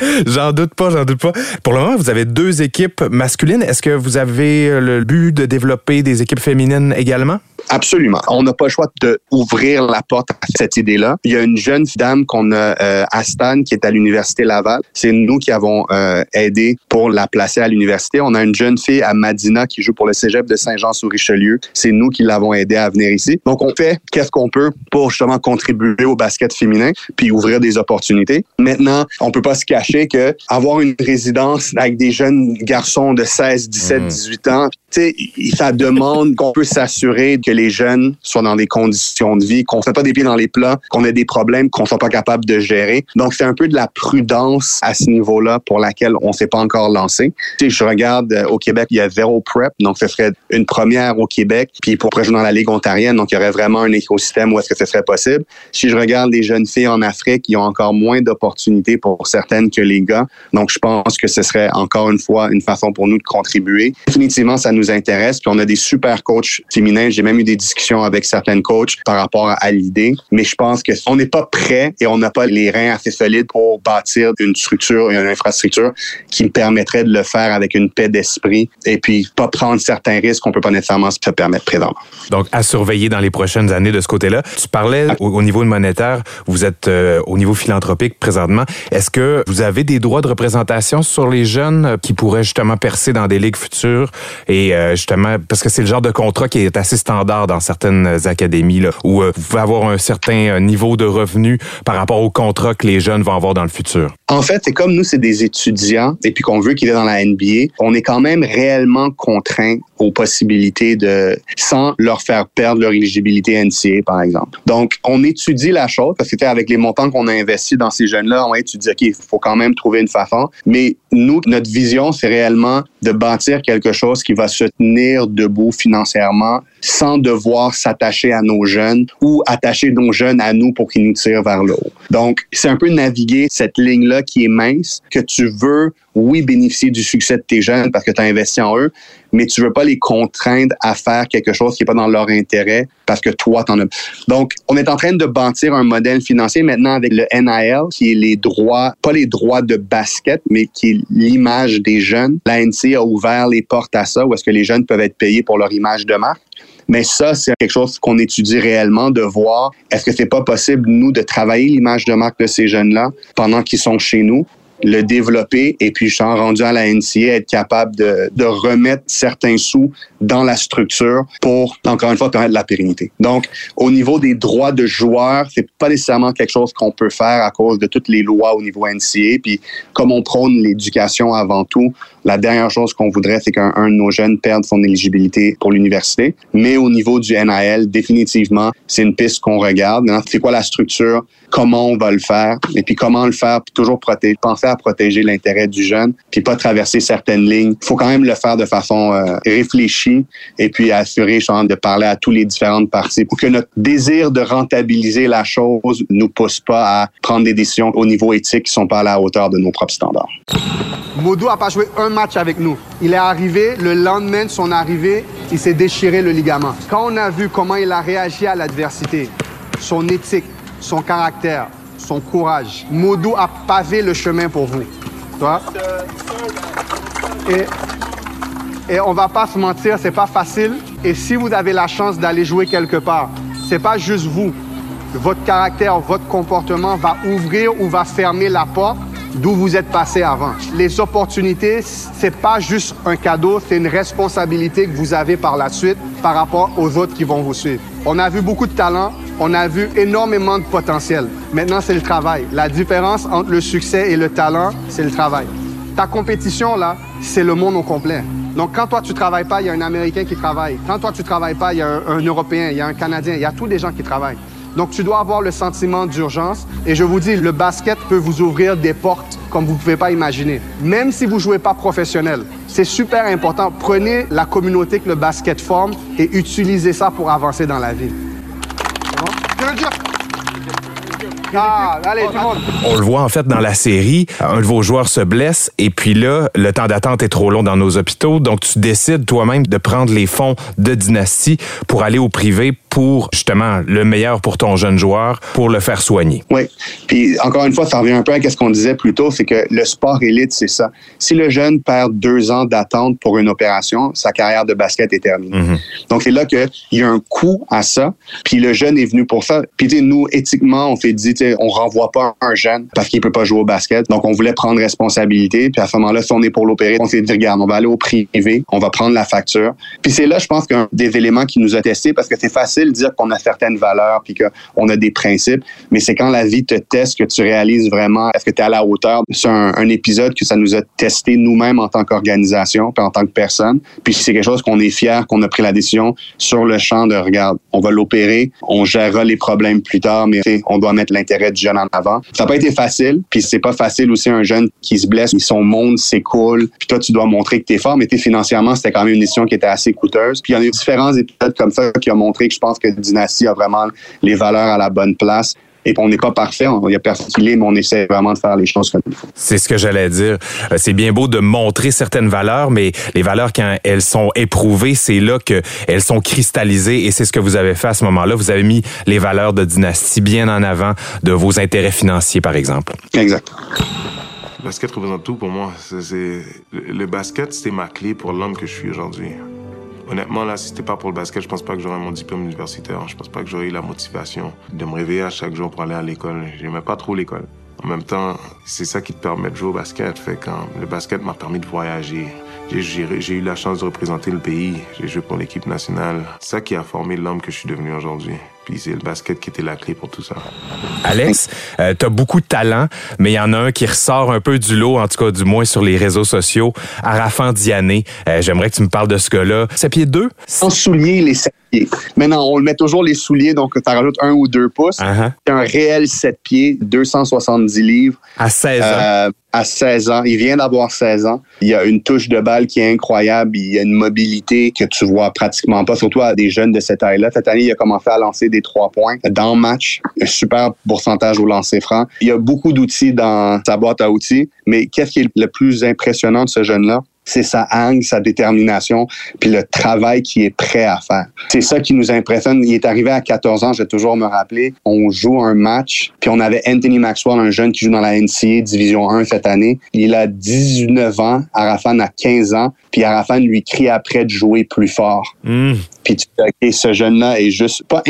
J'en doute pas, j'en doute pas. Pour le moment, vous avez deux équipes masculines. Est-ce que vous avez euh, le but de développer des équipes féminines également? Absolument. On n'a pas le choix de ouvrir la porte à cette idée-là. Il y a une jeune dame qu'on a euh, à Stan qui est à l'université Laval. C'est nous qui avons euh, aidé pour la placer à l'université. On a une jeune fille à Madina qui joue pour le Cégep de Saint-Jean-sur-Richelieu. C'est nous qui l'avons aidé à venir ici. Donc on fait qu'est-ce qu'on peut pour justement contribuer au basket féminin puis ouvrir des opportunités. Maintenant, on peut pas se cacher que avoir une résidence avec des jeunes garçons de 16, 17, 18 ans, tu sais, ça demande qu'on peut s'assurer que les jeunes soient dans des conditions de vie, qu'on ne fait pas des pieds dans les plats, qu'on ait des problèmes qu'on soit pas capable de gérer. Donc, c'est un peu de la prudence à ce niveau-là pour laquelle on s'est pas encore lancé. Tu sais, je regarde euh, au Québec, il y a zéro prep, donc ce serait une première au Québec, puis pour jouer dans la Ligue ontarienne, donc il y aurait vraiment un écosystème où est-ce que ce serait possible. Si je regarde les jeunes filles en Afrique, ils ont encore moins d'opportunités pour certaines que les gars. Donc, je pense que ce serait encore une fois une façon pour nous de contribuer. Définitivement, ça nous intéresse. Puis on a des super coachs féminins. J'ai même eu des discussions avec certaines coachs par rapport à l'idée. Mais je pense que on n'est pas prêt et on n'a pas les reins assez solides pour bâtir une structure et une infrastructure qui me permettrait de le faire avec une paix d'esprit et puis pas prendre certains risques qu'on peut pas nécessairement se permettre présentement. Donc, à surveiller dans les prochaines années de ce côté-là. Tu parlais au, au niveau monétaire, vous êtes euh, au niveau philanthropique présentement. Est-ce que vous avez des droits de représentation sur les jeunes qui pourraient justement percer dans des ligues futures et euh, justement parce que c'est le genre de contrat qui est assez standard dans certaines académies où euh, vous pouvez avoir un certain euh, niveau de revenu par rapport au contrat que les jeunes vont avoir dans le futur. En fait, c'est comme nous, c'est des étudiants et puis qu'on veut qu'ils aient dans la NBA, on est quand même réellement contraint aux possibilités de, sans leur faire perdre leur éligibilité NCA, par exemple. Donc, on étudie la chose parce que avec les montants qu'on a investis dans ces jeunes-là, on étudie, OK, il faut quand même trouver une façon. Mais nous, notre vision, c'est réellement de bâtir quelque chose qui va se tenir debout financièrement sans devoir s'attacher à nos jeunes ou attacher nos jeunes à nous pour qu'ils nous tirent vers le haut. Donc, c'est un peu naviguer cette ligne-là qui est mince, que tu veux, oui, bénéficier du succès de tes jeunes parce que tu as investi en eux, mais tu veux pas les contraindre à faire quelque chose qui est pas dans leur intérêt parce que toi, t'en as. Donc, on est en train de bâtir un modèle financier maintenant avec le NIL, qui est les droits, pas les droits de basket, mais qui est l'image des jeunes. La NCA a ouvert les portes à ça, où est-ce que les jeunes peuvent être payés pour leur image de marque. Mais ça, c'est quelque chose qu'on étudie réellement, de voir est-ce que c'est pas possible, nous, de travailler l'image de marque de ces jeunes-là pendant qu'ils sont chez nous, le développer et puis, je rendu à la NCA, être capable de remettre certains sous dans la structure pour, encore une fois, permettre la pérennité. Donc, au niveau des droits de joueurs, c'est pas nécessairement quelque chose qu'on peut faire à cause de toutes les lois au niveau NCA. Puis, comme on prône l'éducation avant tout, la dernière chose qu'on voudrait, c'est qu'un un de nos jeunes perde son éligibilité pour l'université. Mais au niveau du NIL, définitivement, c'est une piste qu'on regarde. C'est quoi la structure? Comment on va le faire? Et puis, comment le faire? Puis toujours protéger, penser à protéger l'intérêt du jeune, puis pas traverser certaines lignes. Il faut quand même le faire de façon euh, réfléchie et puis assurer, genre, de parler à tous les différentes parties pour que notre désir de rentabiliser la chose nous pousse pas à prendre des décisions au niveau éthique qui sont pas à la hauteur de nos propres standards. Modo a pas joué un match avec nous. Il est arrivé, le lendemain de son arrivée, il s'est déchiré le ligament. Quand on a vu comment il a réagi à l'adversité, son éthique, son caractère, son courage, Modo a pavé le chemin pour vous. Tu vois? Et, et on va pas se mentir, c'est pas facile. Et si vous avez la chance d'aller jouer quelque part, c'est pas juste vous. Votre caractère, votre comportement va ouvrir ou va fermer la porte d'où vous êtes passé avant. Les opportunités, c'est pas juste un cadeau, c'est une responsabilité que vous avez par la suite par rapport aux autres qui vont vous suivre. On a vu beaucoup de talent, on a vu énormément de potentiel. Maintenant, c'est le travail. La différence entre le succès et le talent, c'est le travail. Ta compétition, là, c'est le monde au complet. Donc, quand toi, tu travailles pas, il y a un Américain qui travaille. Quand toi, tu travailles pas, il y a un, Européen, il y a un Canadien, il y a tous des gens qui travaillent. Donc, tu dois avoir le sentiment d'urgence. Et je vous dis, le basket peut vous ouvrir des portes comme vous ne pouvez pas imaginer. Même si vous ne jouez pas professionnel, c'est super important. Prenez la communauté que le basket forme et utilisez ça pour avancer dans la vie. Bon? Ah. On le voit en fait dans la série, un de vos joueurs se blesse et puis là, le temps d'attente est trop long dans nos hôpitaux, donc tu décides toi-même de prendre les fonds de Dynastie pour aller au privé pour justement le meilleur pour ton jeune joueur, pour le faire soigner. Oui. Puis encore une fois, ça revient un peu à ce qu'on disait plus tôt, c'est que le sport élite, c'est ça. Si le jeune perd deux ans d'attente pour une opération, sa carrière de basket est terminée. Donc c'est là qu'il y a un coût à ça. Puis le jeune est venu pour ça. Puis tu sais, nous, éthiquement, on fait dit, on renvoie pas un jeune parce qu'il peut pas jouer au basket. Donc on voulait prendre responsabilité. Puis à ce moment-là, si on est pour l'opérer, on s'est dit, regarde, on va aller au privé, on va prendre la facture. Puis c'est là, je pense qu'un des éléments qui nous a testé parce que c'est facile dire qu'on a certaines valeurs puis qu'on a des principes, mais c'est quand la vie te teste que tu réalises vraiment est-ce que tu es à la hauteur. C'est un, épisode que ça nous a testé nous-mêmes en tant qu'organisation puis en tant que personne. Puis c'est quelque chose qu'on est fier qu'on a pris la décision sur le champ de regarde, on va l'opérer, on gérera les problèmes plus tard, mais on doit mettre l'intérêt du jeune en avant. Ça n'a pas été facile, puis c'est pas facile aussi un jeune qui se blesse, son monde s'écoule, puis toi tu dois montrer que tu es fort, mais t'es financièrement c'était quand même une décision qui était assez coûteuse. Puis il y en a eu différents épisodes comme ça qui ont montré que je pense que Dynasty a vraiment les valeurs à la bonne place. Et puis, on n'est pas parfait, il y a personne qui l'est, mais on essaie vraiment de faire les choses comme il faut. C'est ce que j'allais dire. Euh, C'est bien beau de montrer certaines valeurs, mais les valeurs, quand elles sont éprouvées, c'est là qu'elles sont cristallisées et c'est ce que vous avez fait à ce moment-là. Vous avez mis les valeurs de dynastie bien en avant de vos intérêts financiers, par exemple. Exact. Le basket représente tout pour moi. C'est- c'est- Le le basket, c'était ma clé pour l'homme que je suis aujourd'hui. Honnêtement, là, si c'était pas pour le basket, je pense pas que j'aurais mon diplôme universitaire. Je pense pas que j'aurais eu la motivation de me réveiller à chaque jour pour aller à l'école. J'aimais pas trop l'école. En même temps, c'est ça qui te permet de jouer au basket. Fait quand le basket m'a permis de voyager. J'ai eu la chance de représenter le pays. J'ai joué pour l'équipe nationale. C'est ça qui a formé l'homme que je suis devenu aujourd'hui. Puis c'est le basket qui était la clé pour tout ça. Alex, euh, t'as beaucoup de talent, mais il y en a un qui ressort un peu du lot, en tout cas du moins sur les réseaux sociaux. Arafan Diané, Euh, j'aimerais que tu me parles de ce gars-là. C'est pied 2? Sans souliers, les 7 pieds. Maintenant, on le met toujours les souliers, donc tu rajoutes un ou deux pouces. C'est un réel 7 pieds, 270 livres. À 16 ans. Euh, à 16 ans. Il vient d'avoir 16 ans. Il a une touche de balle qui est incroyable. Il a une mobilité que tu vois pratiquement pas, surtout à des jeunes de cette taille-là. Cette année, il a commencé à lancer des trois points dans le match. Un super pourcentage au lancer franc. Il y a beaucoup d'outils dans sa boîte à outils. Mais qu'est-ce qui est le plus impressionnant de ce jeune-là? C'est sa haine, sa détermination, puis le travail qu'il est prêt à faire. C'est ça qui nous impressionne. Il est arrivé à 14 ans, je vais toujours me rappeler. On joue un match, puis on avait Anthony Maxwell, un jeune qui joue dans la NCA Division 1 cette année. Il a 19 ans, Arafan a 15 ans, puis Arafan lui crie après de jouer plus fort. Puis tu te dis, OK, ce jeune-là est juste pas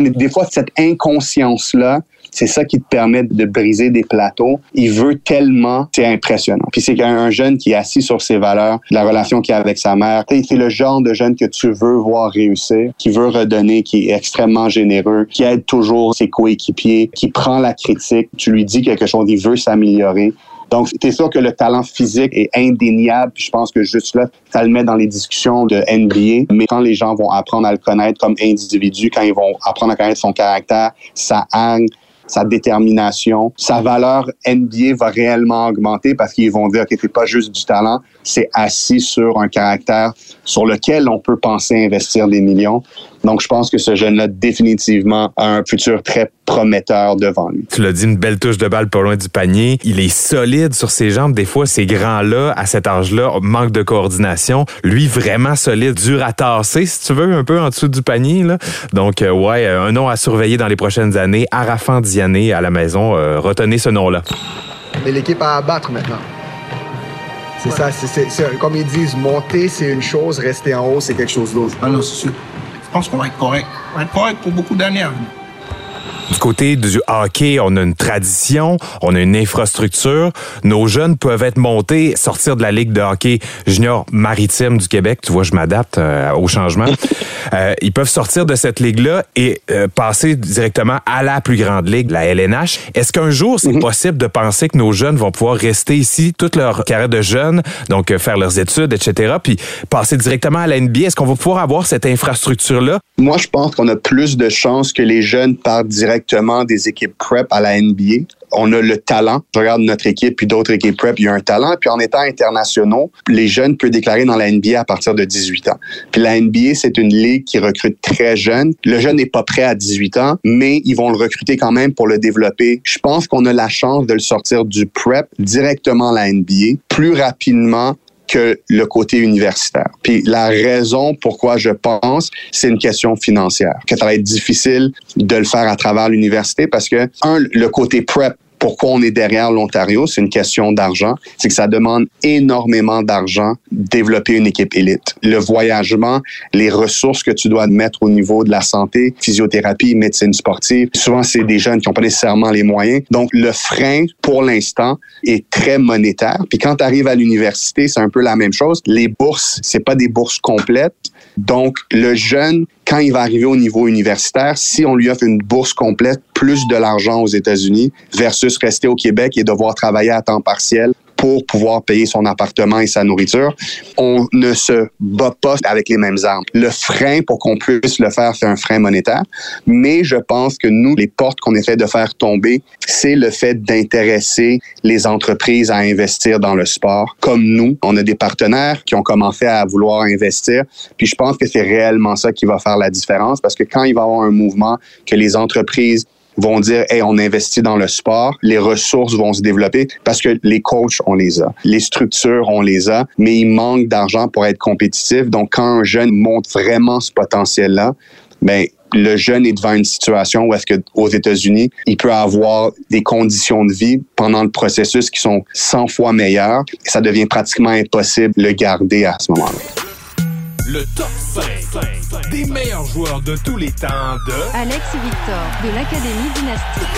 mais des fois, cette inconscience-là, c'est ça qui te permet de briser des plateaux. Il veut tellement, c'est impressionnant. Puis c'est qu'un un jeune qui est assis sur ses valeurs, la relation qu'il a avec sa mère, c'est le genre de jeune que tu veux voir réussir, qui veut redonner, qui est extrêmement généreux, qui aide toujours ses coéquipiers, qui prend la critique, tu lui dis quelque chose, il veut s'améliorer. Donc, c'est sûr que le talent physique est indéniable. Puis je pense que juste là, ça le met dans les discussions de NBA. Mais quand les gens vont apprendre à le connaître comme individu, quand ils vont apprendre à connaître son caractère, sa haine, sa détermination, sa valeur NBA va réellement augmenter parce qu'ils vont dire que c'est pas juste du talent, c'est assis sur un caractère sur lequel on peut penser investir des millions. Donc, je pense que ce jeune-là, définitivement, a un futur très prometteur devant lui. Tu l'as dit, une belle touche de balle pas loin du panier. Il est solide sur ses jambes. Des fois, ces grands-là, à cet âge-là, manquent de coordination. Lui, vraiment solide, dur à tasser, si tu veux, un peu en dessous du panier. Là. Donc, euh, ouais, un nom à surveiller dans les prochaines années. Arafan Diané à la maison. Euh, retenez ce nom-là. Mais l'équipe à abattre maintenant. C'est ça, c'est- comme ils disent, monter c'est une chose, rester en haut c'est quelque chose d'autre. C'est sûr. Je pense qu'on va être correct. On va être correct pour beaucoup d'années à venir. Du côté du hockey, on a une tradition, on a une infrastructure. Nos jeunes peuvent être montés, sortir de la Ligue de hockey junior maritime du Québec. Tu vois, je m'adapte euh, au changement. Euh, ils peuvent sortir de cette ligue-là et euh, passer directement à la plus grande ligue, la LNH. Est-ce qu'un jour, c'est possible de penser que nos jeunes vont pouvoir rester ici toute leur carrière de jeunes, donc faire leurs études, etc., puis passer directement à la NBA? Est-ce qu'on va pouvoir avoir cette infrastructure-là? Moi, je pense qu'on a plus de chances que les jeunes partent directement des équipes prep à la NBA. On a le talent. Je regarde notre équipe puis d'autres équipes prep, il y a un talent. Puis en étant internationaux, les jeunes peuvent déclarer dans la NBA à partir de 18 ans. Puis la NBA, c'est une ligue qui recrute très jeune. Le jeune n'est pas prêt à 18 ans, mais ils vont le recruter quand même pour le développer. Je pense qu'on a la chance de le sortir du prep directement à la NBA plus rapidement que le côté universitaire. Puis la raison pourquoi je pense, c'est une question financière. Que ça va être difficile de le faire à travers l'université parce que, un, le côté prep, pourquoi on est derrière l'Ontario, c'est une question d'argent. C'est que ça demande énormément d'argent développer une équipe élite. Le voyagement, les ressources que tu dois mettre au niveau de la santé, physiothérapie, médecine sportive, souvent c'est des jeunes qui n'ont pas nécessairement les moyens. Donc le frein, pour l'instant, est très monétaire. Puis quand tu arrives à l'université, c'est un peu la même chose. Les bourses, c'est pas des bourses complètes. Donc le jeune, quand il va arriver au niveau universitaire, si on lui offre une bourse complète, plus de l'argent aux États-Unis versus rester au Québec et devoir travailler à temps partiel pour pouvoir payer son appartement et sa nourriture, on ne se bat pas avec les mêmes armes. Le frein pour qu'on puisse le faire, c'est un frein monétaire, mais je pense que nous, les portes qu'on essaie de faire tomber, c'est le fait d'intéresser les entreprises à investir dans le sport. Comme nous, on a des partenaires qui ont commencé à vouloir investir, puis je pense que c'est réellement ça qui va faire la différence parce que quand il va y avoir un mouvement que les entreprises vont dire, hey, on investit dans le sport, les ressources vont se développer parce que les coachs, on les a, les structures, on les a, mais il manque d'argent pour être compétitif. Donc, quand un jeune montre vraiment ce potentiel-là, ben le jeune est devant une situation où est-ce que aux États-Unis, il peut avoir des conditions de vie pendant le processus qui sont 100 fois meilleures et ça devient pratiquement impossible de le garder à ce moment-là. Le top 5 des meilleurs joueurs de tous les temps de Alex Victor de l'Académie Dynastique.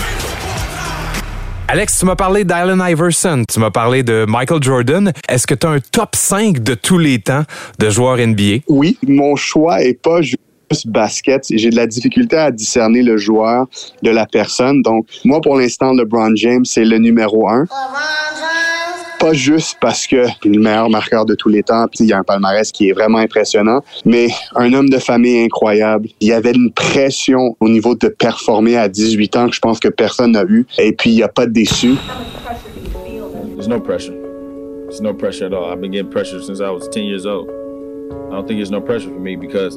Alex, tu m'as parlé d'Allen Iverson, tu m'as parlé de Michael Jordan. Est-ce que tu as un top 5 de tous les temps de joueurs NBA? Oui, mon choix est pas juste basket. J'ai de la difficulté à discerner le joueur de la personne. Donc, moi, pour l'instant, LeBron James, c'est le numéro un. Pas juste parce que c'est le meilleur marqueur de tous les temps, puis il y a un palmarès qui est vraiment impressionnant, mais un homme de famille incroyable. Il y avait une pression au niveau de performer à 18 ans que je pense que personne n'a eu. Et puis, il n'y a pas de déçu. There's no pressure. There's no pressure at all. I've been getting pressure since I was 10 years old. I don't think there's no pressure for me because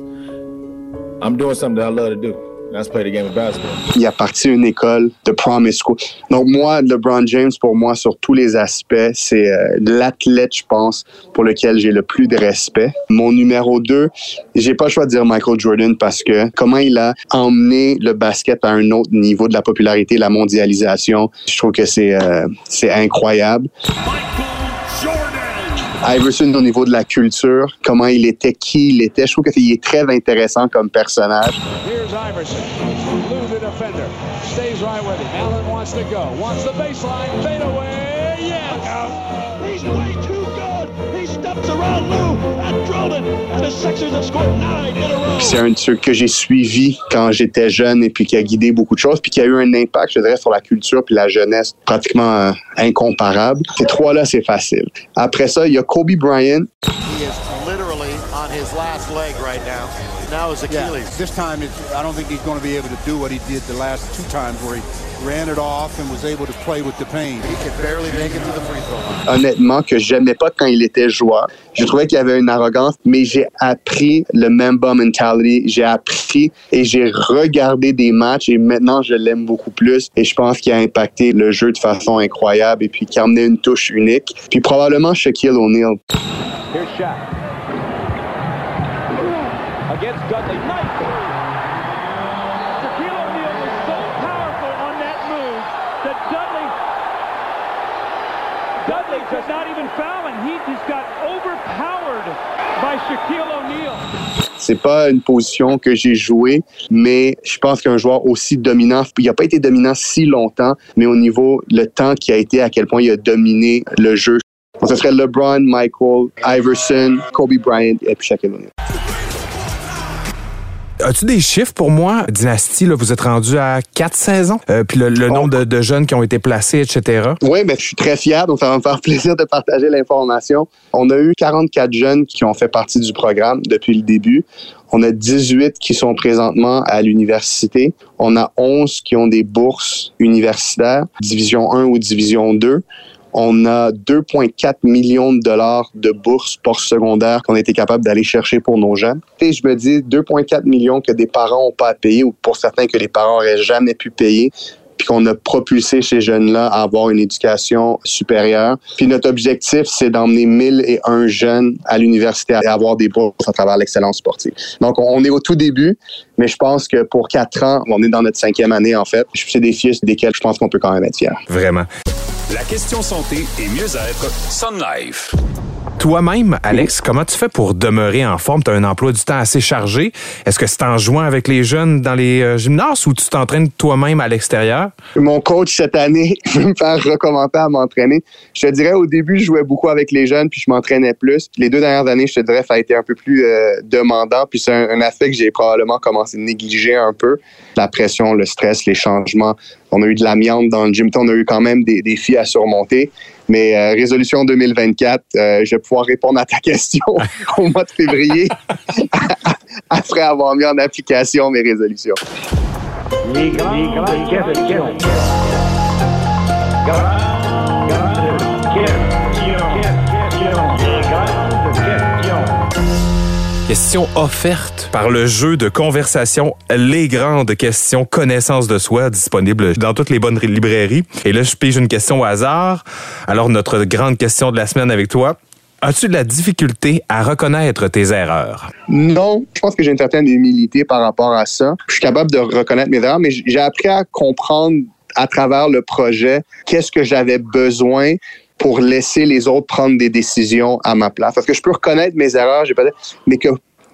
I'm doing something that I love to do. And That's play the game of basketball. Il a parti une école de promise school. Donc moi, LeBron James, pour moi, sur tous les aspects, c'est euh, l'athlète, je pense, pour lequel j'ai le plus de respect. Mon numéro 2, j'ai pas le choix de dire Michael Jordan parce que comment il a emmené le basket à un autre niveau de la popularité, la mondialisation, je trouve que c'est euh, c'est incroyable. Iverson au niveau de la culture, comment il était, qui il était, je trouve qu'il est très intéressant comme personnage. Here's Iverson. Lou the defender. Stays right with him. Allen wants to go. Wants the baseline. Fade away. Yes. He's way too good. He steps around Lou and drilled it. And the Sixers have scored nine in a row. Puis c'est un de ceux que j'ai suivi quand j'étais jeune et puis qui a guidé beaucoup de choses, puis qui a eu un impact, je dirais, sur la culture puis la jeunesse pratiquement euh, incomparable. Ces trois-là, c'est facile. Après ça, il y a Kobe Bryant. He Now his Yeah, Achilles. this time, it's, I don't think he's going to be able to do what he did the last two times where he ran it off and was able to play with the pain. He can barely make it to the free throw line. honnêtement, que j'aimais pas quand il était joueur. Je trouvais qu'il y avait une arrogance, mais j'ai appris le Mamba mentality. J'ai appris et j'ai regardé des matchs et maintenant je l'aime beaucoup plus. Et je pense qu'il a impacté le jeu de façon incroyable et puis qui a amené une touche unique. Puis probablement Shaquille O'Neal. C'est pas une position que j'ai jouée, mais je pense qu'un joueur aussi dominant, il n'a pas été dominant si longtemps, mais au niveau, le temps qui a été, à quel point il a dominé le jeu. Ce serait LeBron, Michael, Iverson, Kobe Bryant et puis Shaquille O'Neal. As-tu des chiffres pour moi? Dynastie, là, vous êtes rendu à quatre saisons, euh, puis le, le nombre de, de jeunes qui ont été placés, etc. Oui, mais je suis très fier, donc ça va me faire plaisir de partager l'information. On a eu 44 jeunes qui ont fait partie du programme depuis le début. On a 18 qui sont présentement à l'université. On a 11 qui ont des bourses universitaires, division 1 ou division 2 on a 2,4 millions de dollars de bourses post-secondaires qu'on a été capable d'aller chercher pour nos jeunes. Et je me dis 2,4 millions que des parents n'ont pas à payer ou pour certains que les parents n'auraient jamais pu payer puis qu'on a propulsé ces jeunes-là à avoir une éducation supérieure. Puis notre objectif, c'est d'emmener 1001 jeunes à l'université et avoir des bourses à travers l'excellence sportive. Donc, on est au tout début, mais je pense que pour quatre ans, on est dans notre cinquième année, en fait. C'est des fils desquels je pense qu'on peut quand même être fier. Vraiment. La question santé et mieux-être, Sun Life. Toi-même, Alex, comment tu fais pour demeurer en forme? Tu as un emploi du temps assez chargé. Est-ce que c'est en jouant avec les jeunes dans les euh, gymnases ou tu t'entraînes toi-même à l'extérieur? Mon coach cette année me faire recommencer à m'entraîner. Je te dirais, au début, je jouais beaucoup avec les jeunes puis je m'entraînais plus. Les deux dernières années, je te dirais, ça a été un peu plus euh, demandant. Puis c'est un, un aspect que j'ai probablement commencé à négliger un peu. La pression, le stress, les changements. On a eu de l'amiante dans le gym. On a eu quand même des défis à surmonter. Mais euh, résolution 2024, euh, je vais pouvoir répondre à ta question au mois de février après avoir mis en application mes résolutions. Question offerte par le jeu de conversation Les Grandes Questions Connaissance de Soi, disponible dans toutes les bonnes librairies. Et là, je pige une question au hasard. Alors, notre grande question de la semaine avec toi. As-tu de la difficulté à reconnaître tes erreurs? Non, je pense que j'ai une certaine humilité par rapport à ça. Je suis capable de reconnaître mes erreurs, mais j'ai appris à comprendre à travers le projet qu'est-ce que j'avais besoin pour laisser les autres prendre des décisions à ma place. Parce que je peux reconnaître mes erreurs, j'ai pas mais que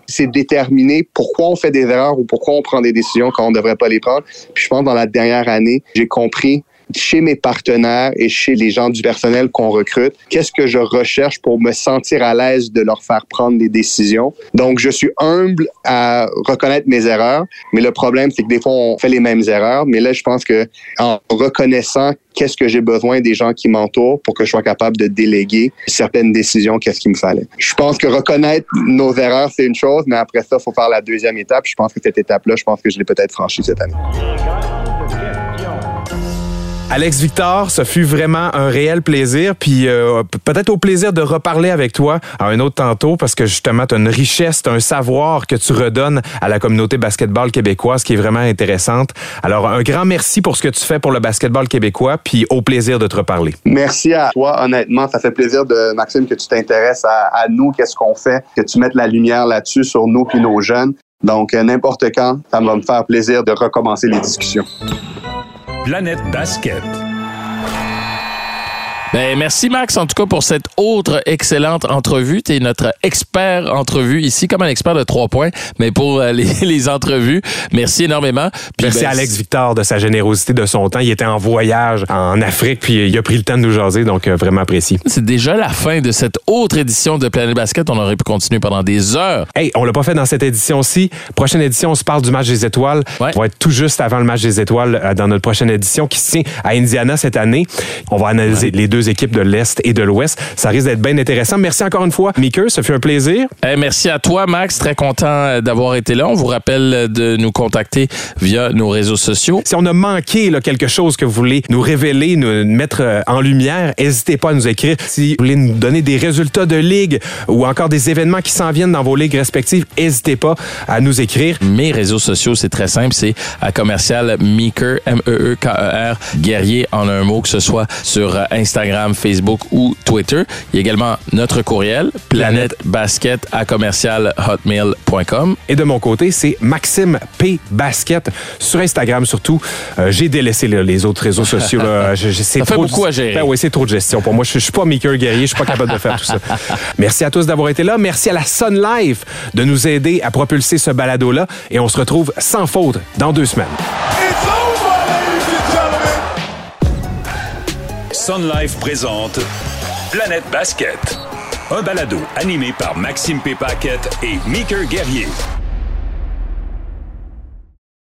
c'est déterminer pourquoi on fait des erreurs ou pourquoi on prend des décisions quand on ne devrait pas les prendre. Puis je pense dans la dernière année, j'ai compris chez mes partenaires et chez les gens du personnel qu'on recrute, qu'est-ce que je recherche pour me sentir à l'aise de leur faire prendre des décisions? Donc, je suis humble à reconnaître mes erreurs, mais le problème, c'est que des fois, on fait les mêmes erreurs. Mais là, je pense que en reconnaissant qu'est-ce que j'ai besoin des gens qui m'entourent pour que je sois capable de déléguer certaines décisions, qu'est-ce qu'il me fallait. Je pense que reconnaître nos erreurs, c'est une chose, mais après ça, il faut faire la deuxième étape. Je pense que cette étape-là, je pense que je l'ai peut-être franchie cette année. Alex Victor, ce fut vraiment un réel plaisir, puis euh, peut-être au plaisir de reparler avec toi à un autre tantôt, parce que justement, tu as une richesse, as un savoir que tu redonnes à la communauté basketball québécoise qui est vraiment intéressante. Alors, un grand merci pour ce que tu fais pour le basketball québécois, puis au plaisir de te reparler. Merci à toi, honnêtement. Ça fait plaisir, de Maxime, que tu t'intéresses à, à nous, qu'est-ce qu'on fait, que tu mettes la lumière là-dessus sur nous puis nos jeunes. Donc, euh, n'importe quand, ça va me faire plaisir de recommencer les discussions. Planète Basket. Ben, merci Max en tout cas pour cette autre excellente entrevue. Tu es notre expert entrevue ici, comme un expert de trois points, mais pour euh, les, les entrevues. Merci énormément. Puis, Merci ben, à Alex Victor de sa générosité, de son temps. Il était en voyage en Afrique, puis il a pris le temps de nous jaser, donc euh, vraiment apprécié. C'est déjà la fin de cette autre édition de Planète Basket. On aurait pu continuer pendant des heures. Hey, on l'a pas fait dans cette édition-ci. Prochaine édition, on se parle du match des étoiles. On va être tout juste avant le match des étoiles euh, dans notre prochaine édition qui se tient à Indiana cette année. On va analyser les deux équipes de l'Est et de l'Ouest. Ça risque d'être bien intéressant. Merci encore une fois, Meeker. Ça fait un plaisir. Eh, merci à toi, Max. Très content euh, d'avoir été là. On vous rappelle de nous contacter via nos réseaux sociaux. Si on a manqué là, quelque chose que vous voulez nous révéler, nous mettre euh, en lumière, n'hésitez pas à nous écrire. Si vous voulez nous donner des résultats de ligue ou encore des événements qui s'en viennent dans vos ligues respectives, n'hésitez pas à nous écrire. Mes réseaux sociaux, c'est très simple. C'est à commercial Meeker, M-E-E-K-E-R, guerrier en un mot, que ce soit sur euh, Instagram Instagram, Facebook ou Twitter. Il y a également notre courriel, planètebasket à commercial hotmail.com. Et de mon côté, c'est Maxime P. Basket sur Instagram surtout. Euh, J'ai délaissé là, les autres réseaux sociaux. Là. Je- je- c'est Ça fait trop beaucoup de- à gérer. Ben oui, c'est trop de gestion pour moi. Je, je suis pas Maker guerrier, je suis pas capable de faire tout ça. Merci à tous d'avoir été là. Merci à la Sun Life de nous aider à propulser ce balado-là. Et on se retrouve sans faute dans deux semaines. Sun Life présente Planète Basket. Un balado animé par Maxime P. Paquette et Meeker Guerrier.